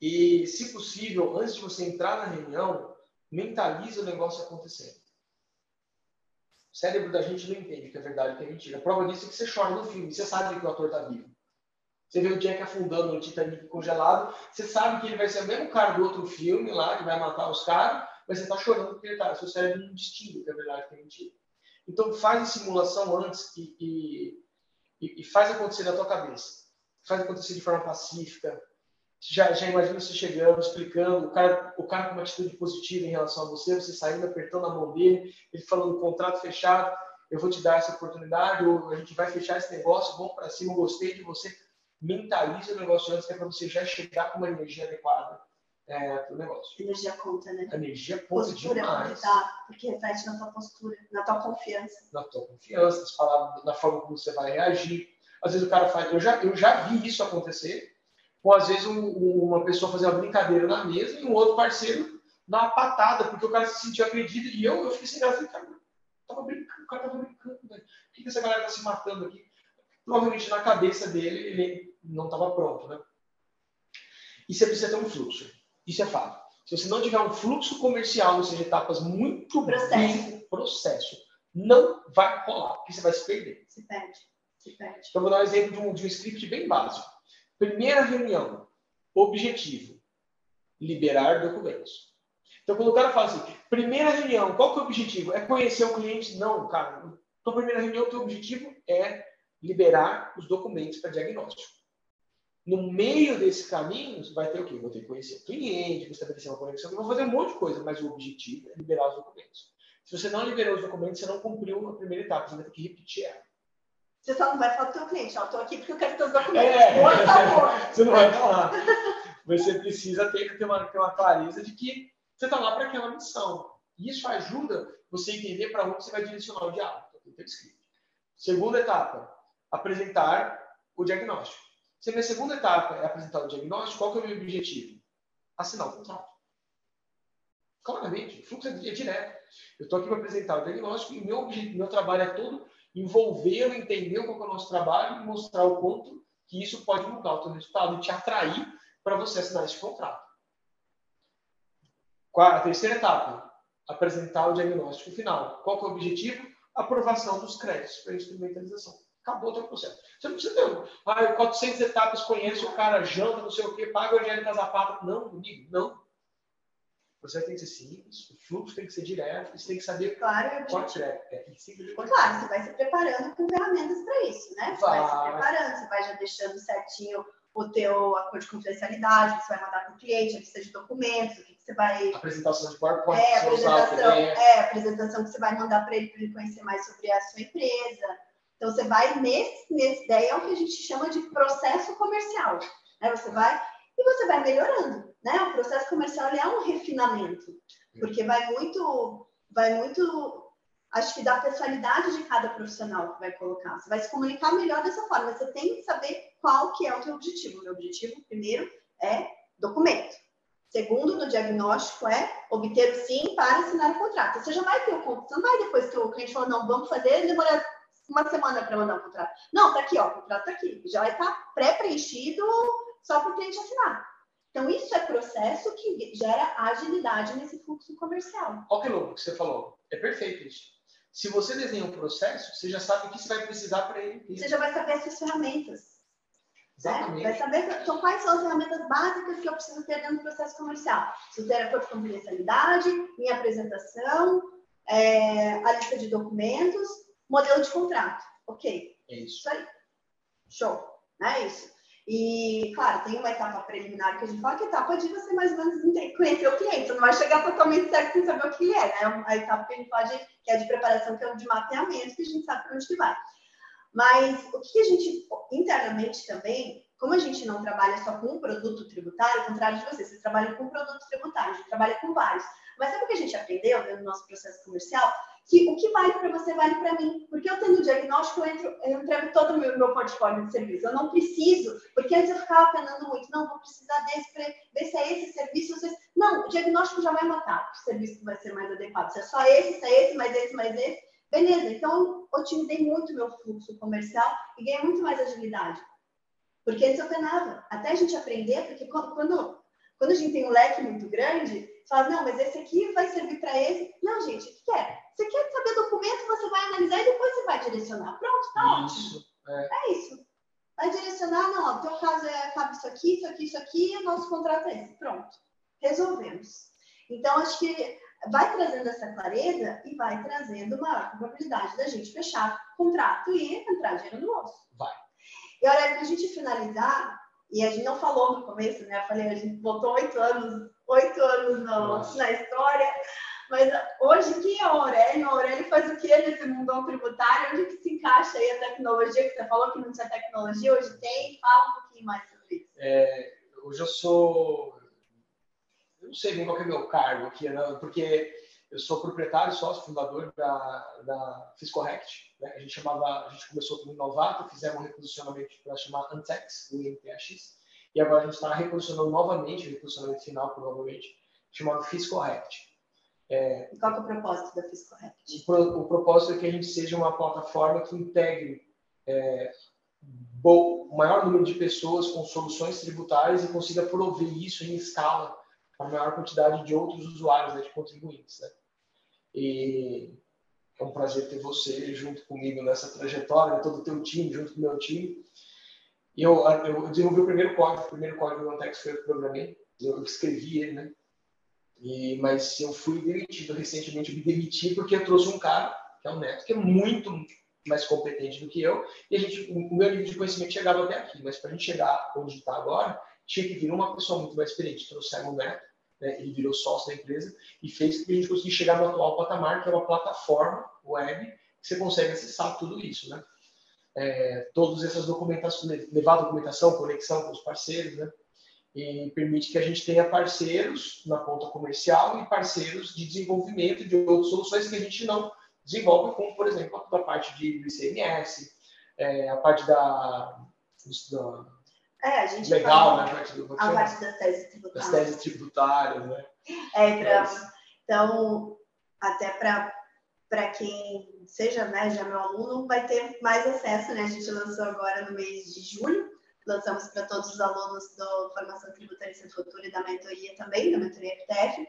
[SPEAKER 3] E, se possível, antes de você entrar na reunião, mentalize o negócio acontecendo. O cérebro da gente não entende que é verdade e que é mentira. A prova disso é que você chora no filme. Você sabe que o ator está vivo. Você vê o Jack afundando no Titanic congelado. Você sabe que ele vai ser o mesmo cara do outro filme lá, que vai matar os caras mas você está chorando porque tá, seu cérebro não distingue que é verdade que é mentira. Então faz a simulação antes e, e, e, faz acontecer na tua cabeça. Faz acontecer de forma pacífica. Já, já imagina você chegando, explicando, o cara, o cara com uma atitude positiva em relação a você, você saindo, apertando a mão dele, ele falando contrato fechado, eu vou te dar essa oportunidade, ou a gente vai fechar esse negócio, vamos para cima, gostei de você. Mentalize o negócio antes, que é para você já chegar com uma energia adequada é, pro negócio.
[SPEAKER 2] Energia conta, né?
[SPEAKER 3] A energia conta
[SPEAKER 2] postura
[SPEAKER 3] demais.
[SPEAKER 2] Tá, porque reflete na tua postura, na tua confiança.
[SPEAKER 3] Na tua confiança, nas palavras, na forma como você vai reagir. Às vezes o cara faz. Eu já, eu já vi isso acontecer. Ou às vezes um, uma pessoa fazer uma brincadeira na mesa e um outro parceiro dar uma patada, porque o cara se sentiu agredido. E eu, eu fiquei sem graça. Cara, tava brincando, o cara tava brincando. Velho. Por que, que essa galera tá se matando aqui? Provavelmente na cabeça dele ele não estava pronto, né? E você precisa ter um fluxo. Isso é fato. Se você não tiver um fluxo comercial, ou seja, etapas muito
[SPEAKER 2] processo,
[SPEAKER 3] processo não vai rolar, porque você vai se perder.
[SPEAKER 2] Se perde. Se perde.
[SPEAKER 3] Então, vou dar um exemplo de um, de um script bem básico. Primeira reunião, objetivo, liberar documentos. Então, quando o cara fala assim, primeira reunião, qual que é o objetivo? É conhecer o cliente? Não, cara. Então, primeira reunião, o teu objetivo é liberar os documentos para diagnóstico. No meio desse caminho, você vai ter o quê? Vou ter que conhecer o cliente, vou estabelecer uma conexão, vou fazer um monte de coisa, mas o objetivo é liberar os documentos. Se você não liberou os documentos, você não cumpriu a primeira etapa, você vai ter que repetir ela.
[SPEAKER 2] Você só não vai falar para o teu cliente, ó, estou aqui porque eu quero teus documentos.
[SPEAKER 3] É.
[SPEAKER 2] Por favor.
[SPEAKER 3] Você não vai falar. Você precisa ter, ter, uma, ter uma clareza de que você está lá para aquela missão. E isso ajuda você a entender para onde você vai direcionar o diálogo. Então, Segunda etapa, apresentar o diagnóstico. Se a minha segunda etapa é apresentar o diagnóstico, qual que é o meu objetivo? Assinar o contrato. Claramente, o fluxo é direto. Eu estou aqui para apresentar o diagnóstico e meu, meu trabalho é todo envolver, entender qual é o nosso trabalho e mostrar o quanto que isso pode mudar o teu resultado e te atrair para você assinar esse contrato. A terceira etapa, apresentar o diagnóstico final. Qual é o objetivo? Aprovação dos créditos para instrumentalização. Acabou o teu processo. Você não precisa ter ah, 400 etapas, conhece o cara, janta, não sei o quê, paga o Angélica Zapata. Não, comigo, não. Processo tem que ser simples, o fluxo tem que ser direto, você tem que saber
[SPEAKER 2] claro,
[SPEAKER 3] qual é. é
[SPEAKER 2] claro, você vai se preparando com ferramentas para isso, né? Você vai. vai se preparando, você vai já deixando certinho o teu acordo de confidencialidade, que você vai mandar para o cliente, a lista de documentos, o que você vai.
[SPEAKER 3] Apresentação de PowerPoint,
[SPEAKER 2] é, apresentação, é, apresentação que você vai mandar para ele para ele conhecer mais sobre a sua empresa. Então, você vai nesse, nesse daí é o que a gente chama de processo comercial. Né? Você vai e você vai melhorando. Né? O processo comercial é um refinamento, porque vai muito, vai muito, acho que da personalidade de cada profissional que vai colocar. Você vai se comunicar melhor dessa forma. Você tem que saber qual que é o teu objetivo. O meu objetivo, primeiro, é documento. Segundo, no diagnóstico, é obter o sim para assinar o contrato. Você já vai ter o contrato. Você não vai depois que o cliente falou, não, vamos fazer, demora uma semana para mandar o contrato. Não, tá aqui, ó, o contrato tá aqui. Já vai estar tá pré-preenchido só para o cliente assinar. Então, isso é processo que gera agilidade nesse fluxo comercial.
[SPEAKER 3] Olha que louco que você falou. É perfeito isso. Se você desenha um processo, você já sabe o que você vai precisar para ele.
[SPEAKER 2] Você já vai saber as suas ferramentas. Né?
[SPEAKER 3] Exatamente.
[SPEAKER 2] Né? Vai saber então, quais são as ferramentas básicas que eu preciso ter dentro do processo comercial. Se ter acordo de confidencialidade, minha apresentação, é, a lista de documentos, modelo de contrato. Ok.
[SPEAKER 3] É isso.
[SPEAKER 2] Isso aí. Show. É isso. E, claro, tem uma etapa preliminar que a gente fala que é a etapa de você mais ou menos conhecer o cliente. Você não vai chegar totalmente certo sem saber o que ele é, né? A etapa que a gente fala de, que é de preparação, que é o de mapeamento, que a gente sabe para onde que vai. Mas o que a gente, internamente também, como a gente não trabalha só com um produto tributário, ao contrário de vocês, vocês trabalham com um produto tributário, a gente trabalha com vários. Mas sabe o que a gente aprendeu no nosso processo comercial? Que o que vale para você vale para mim. Porque eu tendo o diagnóstico, eu, entro, eu entrego todo o meu, meu portfólio de serviço. Eu não preciso, porque antes eu ficava penando muito, não, vou precisar desse, ver se é esse serviço. Se... Não, o diagnóstico já vai matar o serviço que vai ser mais adequado. Se é só esse, se é esse, mais esse, mais esse. Beleza, então otimizei muito meu fluxo comercial e ganhei muito mais agilidade. Porque antes eu penava, até a gente aprender, porque quando, quando a gente tem um leque muito grande, fala, não, mas esse aqui vai servir para esse. Não, gente, o que é? Você quer saber documento, você vai analisar e depois você vai direcionar. Pronto, tá isso, ótimo. É. é. isso. Vai direcionar, não, o teu caso é, cabe isso aqui, isso aqui, isso aqui, e o nosso contrato é esse. Pronto. Resolvemos. Então, acho que vai trazendo essa clareza e vai trazendo uma probabilidade da gente fechar contrato e entrar dinheiro no bolso.
[SPEAKER 3] Vai.
[SPEAKER 2] E olha, para a gente finalizar, e a gente não falou no começo, né? Eu falei, a gente botou oito anos, oito anos no, na história. Mas hoje, quem é o Aurélio? O Aurélio faz o que nesse mundão tributário? Onde que se encaixa aí a tecnologia? Que você falou que não tinha tecnologia, hoje tem. Fala um pouquinho mais sobre isso.
[SPEAKER 3] É, hoje eu sou... Eu não sei bem qual é o meu cargo aqui, não, porque eu sou proprietário, sócio, fundador da, da Fiscorrect. Né? A gente chamava, a gente começou como novato, fizemos um reposicionamento para chamar Antex, o INTX, e agora a gente está reposicionando novamente, reposicionamento final provavelmente, chamado Fiscorrect.
[SPEAKER 2] É, Qual é o propósito da Fiscorrect?
[SPEAKER 3] O, o, propósito é que a gente seja uma plataforma que integre é, o maior número de pessoas com soluções tributárias e consiga prover isso em escala a maior quantidade de outros usuários, né, de contribuintes. Né? E é um prazer ter você junto comigo nessa trajetória, todo o teu time, junto com o meu time. E eu, eu desenvolvi o primeiro código, o primeiro código do Antex foi eu que programei, eu escrevi ele, né? E, mas eu fui demitido recentemente, eu me demiti porque eu trouxe um cara, que é o Neto, que é muito mais competente do que eu, e a gente, o meu nível de conhecimento chegava até aqui, mas para a gente chegar onde está agora, tinha que vir uma pessoa muito mais experiente. Trouxemos o Neto, né, ele virou sócio da empresa e fez com que a gente conseguisse chegar no atual patamar, que é uma plataforma web que você consegue acessar tudo isso, né? É, todas essas documentações, levar documentação, conexão com os parceiros, né? E permite que a gente tenha parceiros na ponta comercial e parceiros de desenvolvimento de outras soluções que a gente não desenvolve, como, por exemplo, a parte de ICMS, é, a parte da, da
[SPEAKER 2] é, a gente
[SPEAKER 3] legal, né? A parte,
[SPEAKER 2] do, a parte das teses tributárias.
[SPEAKER 3] Das teses tributárias, né?
[SPEAKER 2] É, pra, então, até para quem seja né, já meu aluno, vai ter mais acesso, né? A gente lançou agora no mês de julho, lançamos para todos os alunos da Formação Tributarista do Futuro e da mentoria também, da mentoria FTF,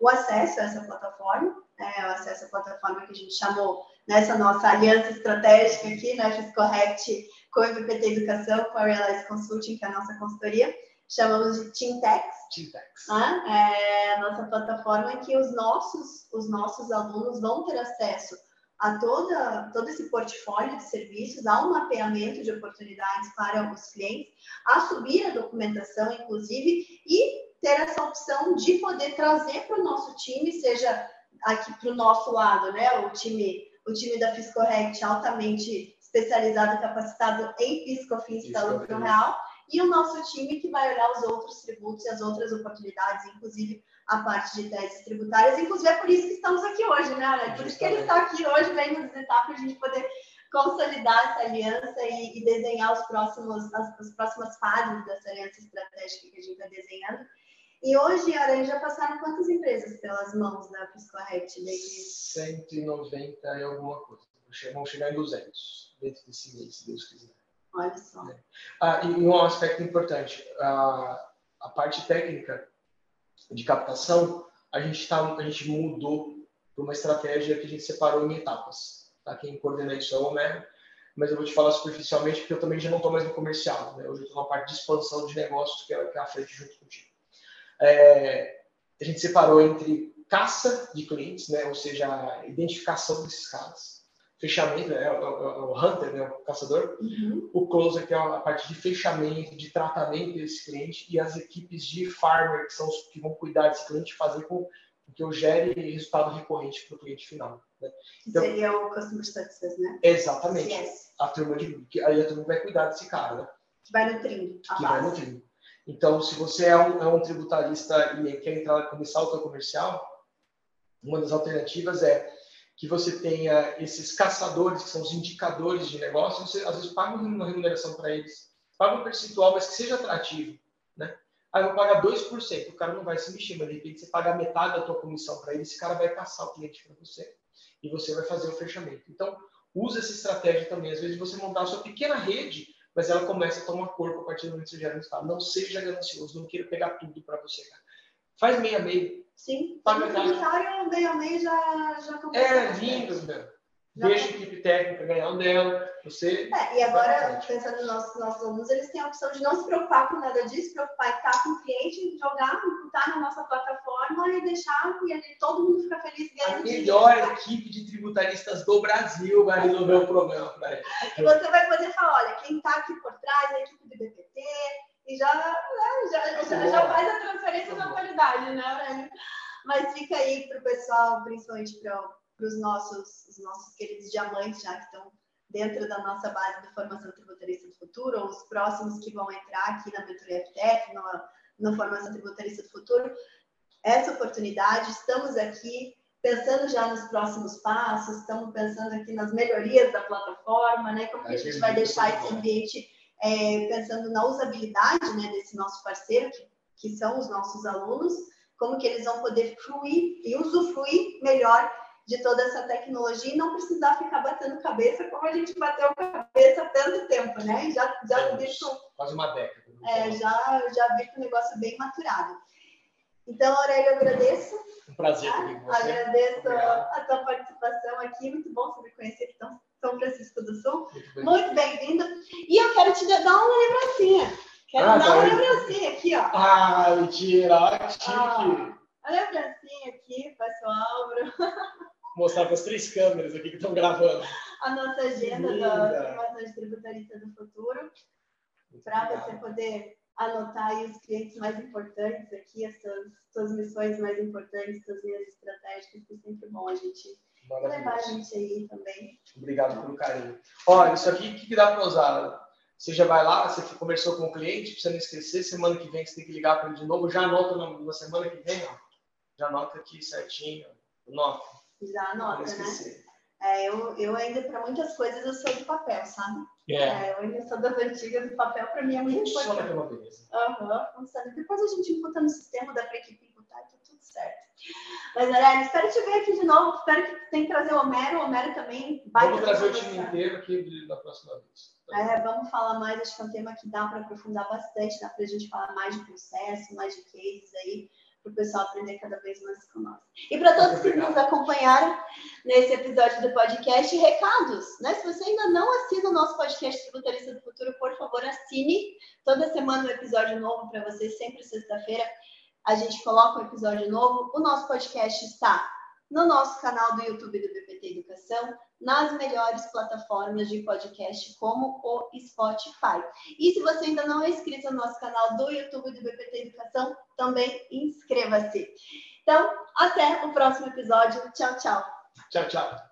[SPEAKER 2] o acesso a essa plataforma, né, o acesso à plataforma que a gente chamou nessa nossa aliança estratégica aqui, né, FisCorrect, com o MPT Educação, com a Realize Consulting, que é a nossa consultoria, chamamos de Teamtex.
[SPEAKER 3] Teamtex.
[SPEAKER 2] Né? É a nossa plataforma em que os nossos, os nossos alunos vão ter acesso a toda, todo esse portfólio de serviços, a um mapeamento de oportunidades para os clientes, a subir a documentação, inclusive, e ter essa opção de poder trazer para o nosso time, seja aqui para o nosso lado, né? O time, o time da Fiscorrect altamente especializado e capacitado em Fiscofins da Lucro Real, e o nosso time que vai olhar os outros tributos e as outras oportunidades, inclusive a parte de teses tributárias. Inclusive, é por isso que estamos aqui hoje, né, Alex? Por isso que ele está aqui hoje, vem nos visitar para a gente poder consolidar essa aliança e, e desenhar os próximos, as, as, próximas fases dessa aliança estratégica que a gente está desenhando. E hoje, Aranha, já passaram quantas empresas pelas mãos da Fiscorrect?
[SPEAKER 3] 190 e alguma coisa. Vamos chegar em 200 dentro desse mês, se Deus quiser.
[SPEAKER 2] Olha só.
[SPEAKER 3] Ah, e um aspecto importante, a, a parte técnica de captação, a gente, tá, a gente mudou para uma estratégia que a gente separou em etapas. Tá? Quem coordena isso é o Homero, mas eu vou te falar superficialmente porque eu também já não estou mais no comercial. Né? Hoje eu estou na parte de expansão de negócios, que é, que é a frente junto contigo. É, a gente separou entre caça de clientes, né? ou seja, a identificação desses caras, fechamento, é, é, é, o hunter, né, o caçador,
[SPEAKER 2] uhum.
[SPEAKER 3] o closer, que é a parte de fechamento, de tratamento desse cliente, e as equipes de farmer, que são os que vão cuidar desse cliente, fazer com que eu gere resultado recorrente para o cliente final. Né?
[SPEAKER 2] Então, Seria o Customer Success, né?
[SPEAKER 3] Exatamente. Yes. A turma de, que, aí a turma vai cuidar desse cara, né?
[SPEAKER 2] Que vai nutrindo
[SPEAKER 3] que vai nutrindo. Então, se você é um, é um tributarista e quer entrar começar o seu comercial, uma das alternativas é que você tenha esses caçadores, que são os indicadores de negócio, você às vezes paga uma remuneração para eles, paga um percentual, mas que seja atrativo. Né? Aí eu vou pagar 2%, o cara não vai se mexer, mas de repente você paga metade da tua comissão para ele, esse cara vai caçar o cliente para você e você vai fazer o fechamento. Então, use essa estratégia também. Às vezes você montar a sua pequena rede, mas ela começa a tomar corpo a partir do momento que você gera resultado. Não seja ganancioso, não queira pegar tudo para você, cara. Faz meia meia,
[SPEAKER 2] Sim, paga tributário, meio a meio já, já.
[SPEAKER 3] É, lindo, meu. Deixa a equipe técnica ganhar o dela. Você.
[SPEAKER 2] É, e agora, pensando nos nossos, nossos alunos, eles têm a opção de não se preocupar com nada disso, se preocupar em estar com o cliente, jogar, imputar na nossa plataforma e deixar e ali, todo mundo fica feliz ganhando.
[SPEAKER 3] A melhor dinheiro. equipe de tributaristas do Brasil vai resolver o problema para.
[SPEAKER 2] E você vai poder falar: olha, quem está aqui por trás é a equipe do BPT, e já, né, já, já, já, faz a transferência da qualidade, né, Mas fica aí para o pessoal, principalmente para os nossos, os nossos queridos diamantes, já que estão dentro da nossa base de formação tributarista do futuro, ou os próximos que vão entrar aqui na mentoria FTF, no, no Formação Tributarista do Futuro, essa oportunidade, estamos aqui pensando já nos próximos passos, estamos pensando aqui nas melhorias da plataforma, né? Como que a gente vai deixar esse ambiente é, pensando na usabilidade né, desse nosso parceiro, que, que são os nossos alunos, como que eles vão poder fluir e usufruir melhor de toda essa tecnologia e não precisar ficar batendo cabeça como a gente bateu cabeça tanto tempo, né? Já, já
[SPEAKER 3] é, vi com, quase uma década.
[SPEAKER 2] É, já, já vi com o negócio bem maturado. Então, Aurélio, eu agradeço.
[SPEAKER 3] Um prazer aqui com você.
[SPEAKER 2] Agradeço
[SPEAKER 3] Obrigado.
[SPEAKER 2] a tua participação aqui. Muito bom você me conhecer em São Francisco do Sul.
[SPEAKER 3] Muito bem.
[SPEAKER 2] Muito bem-vindo. E eu quero te dar uma lembrancinha. Quero
[SPEAKER 3] Ah,
[SPEAKER 2] dar
[SPEAKER 3] tá
[SPEAKER 2] uma
[SPEAKER 3] aí.
[SPEAKER 2] lembrancinha aqui, ó.
[SPEAKER 3] Ah, mentira, chique.
[SPEAKER 2] Ah. A lembrancinha aqui, pessoal,
[SPEAKER 3] Mostrar para as três câmeras aqui que estão gravando.
[SPEAKER 2] a nossa agenda da de tributarista do futuro, para você poder anotar aí os clientes mais importantes aqui, as suas, suas missões mais importantes, suas linhas estratégicas, que é sempre bom a gente levar a gente aí também.
[SPEAKER 3] Obrigado pelo carinho. Olha, isso aqui, o que, que dá para usar? Você já vai lá, você conversou com o cliente, você não esquecer, semana que vem você tem que ligar para ele de novo, já anota na, na semana que vem, ó. Já anota aqui certinho, anota,
[SPEAKER 2] Já
[SPEAKER 3] pra não
[SPEAKER 2] anota, né? É, eu, eu ainda, para muitas coisas, eu sou de papel, sabe?
[SPEAKER 3] É,
[SPEAKER 2] É, eu ainda sou das antigas, o papel para mim é muito
[SPEAKER 3] funciona
[SPEAKER 2] importante.
[SPEAKER 3] é uma beleza.
[SPEAKER 2] Aham, funciona. Depois a gente imputa no sistema, dá para equipe imputar certo. Mas, Aurélio, espero te ver aqui de novo. Espero que tenha que trazer o Homero. O Homero também vai
[SPEAKER 3] Vamos trazer o time inteiro aqui da próxima vez.
[SPEAKER 2] É, vamos falar mais, acho que é um tema que dá para aprofundar bastante, dá para a gente falar mais de processo, mais de cases aí, para o pessoal aprender cada vez mais com nós. E para todos que nos acompanharam nesse episódio do podcast, recados, né? Se você ainda não assina o nosso podcast Tributarista do Futuro, por favor, assine. Toda semana um episódio novo para você, sempre sexta-feira a gente coloca um episódio novo. O nosso podcast está no nosso canal do YouTube do BPT Educação, nas melhores plataformas de podcast, como o Spotify. E se você ainda não é inscrito no nosso canal do YouTube do BPT Educação, também inscreva-se. Então, até o próximo episódio. Tchau, tchau.
[SPEAKER 3] Tchau, tchau.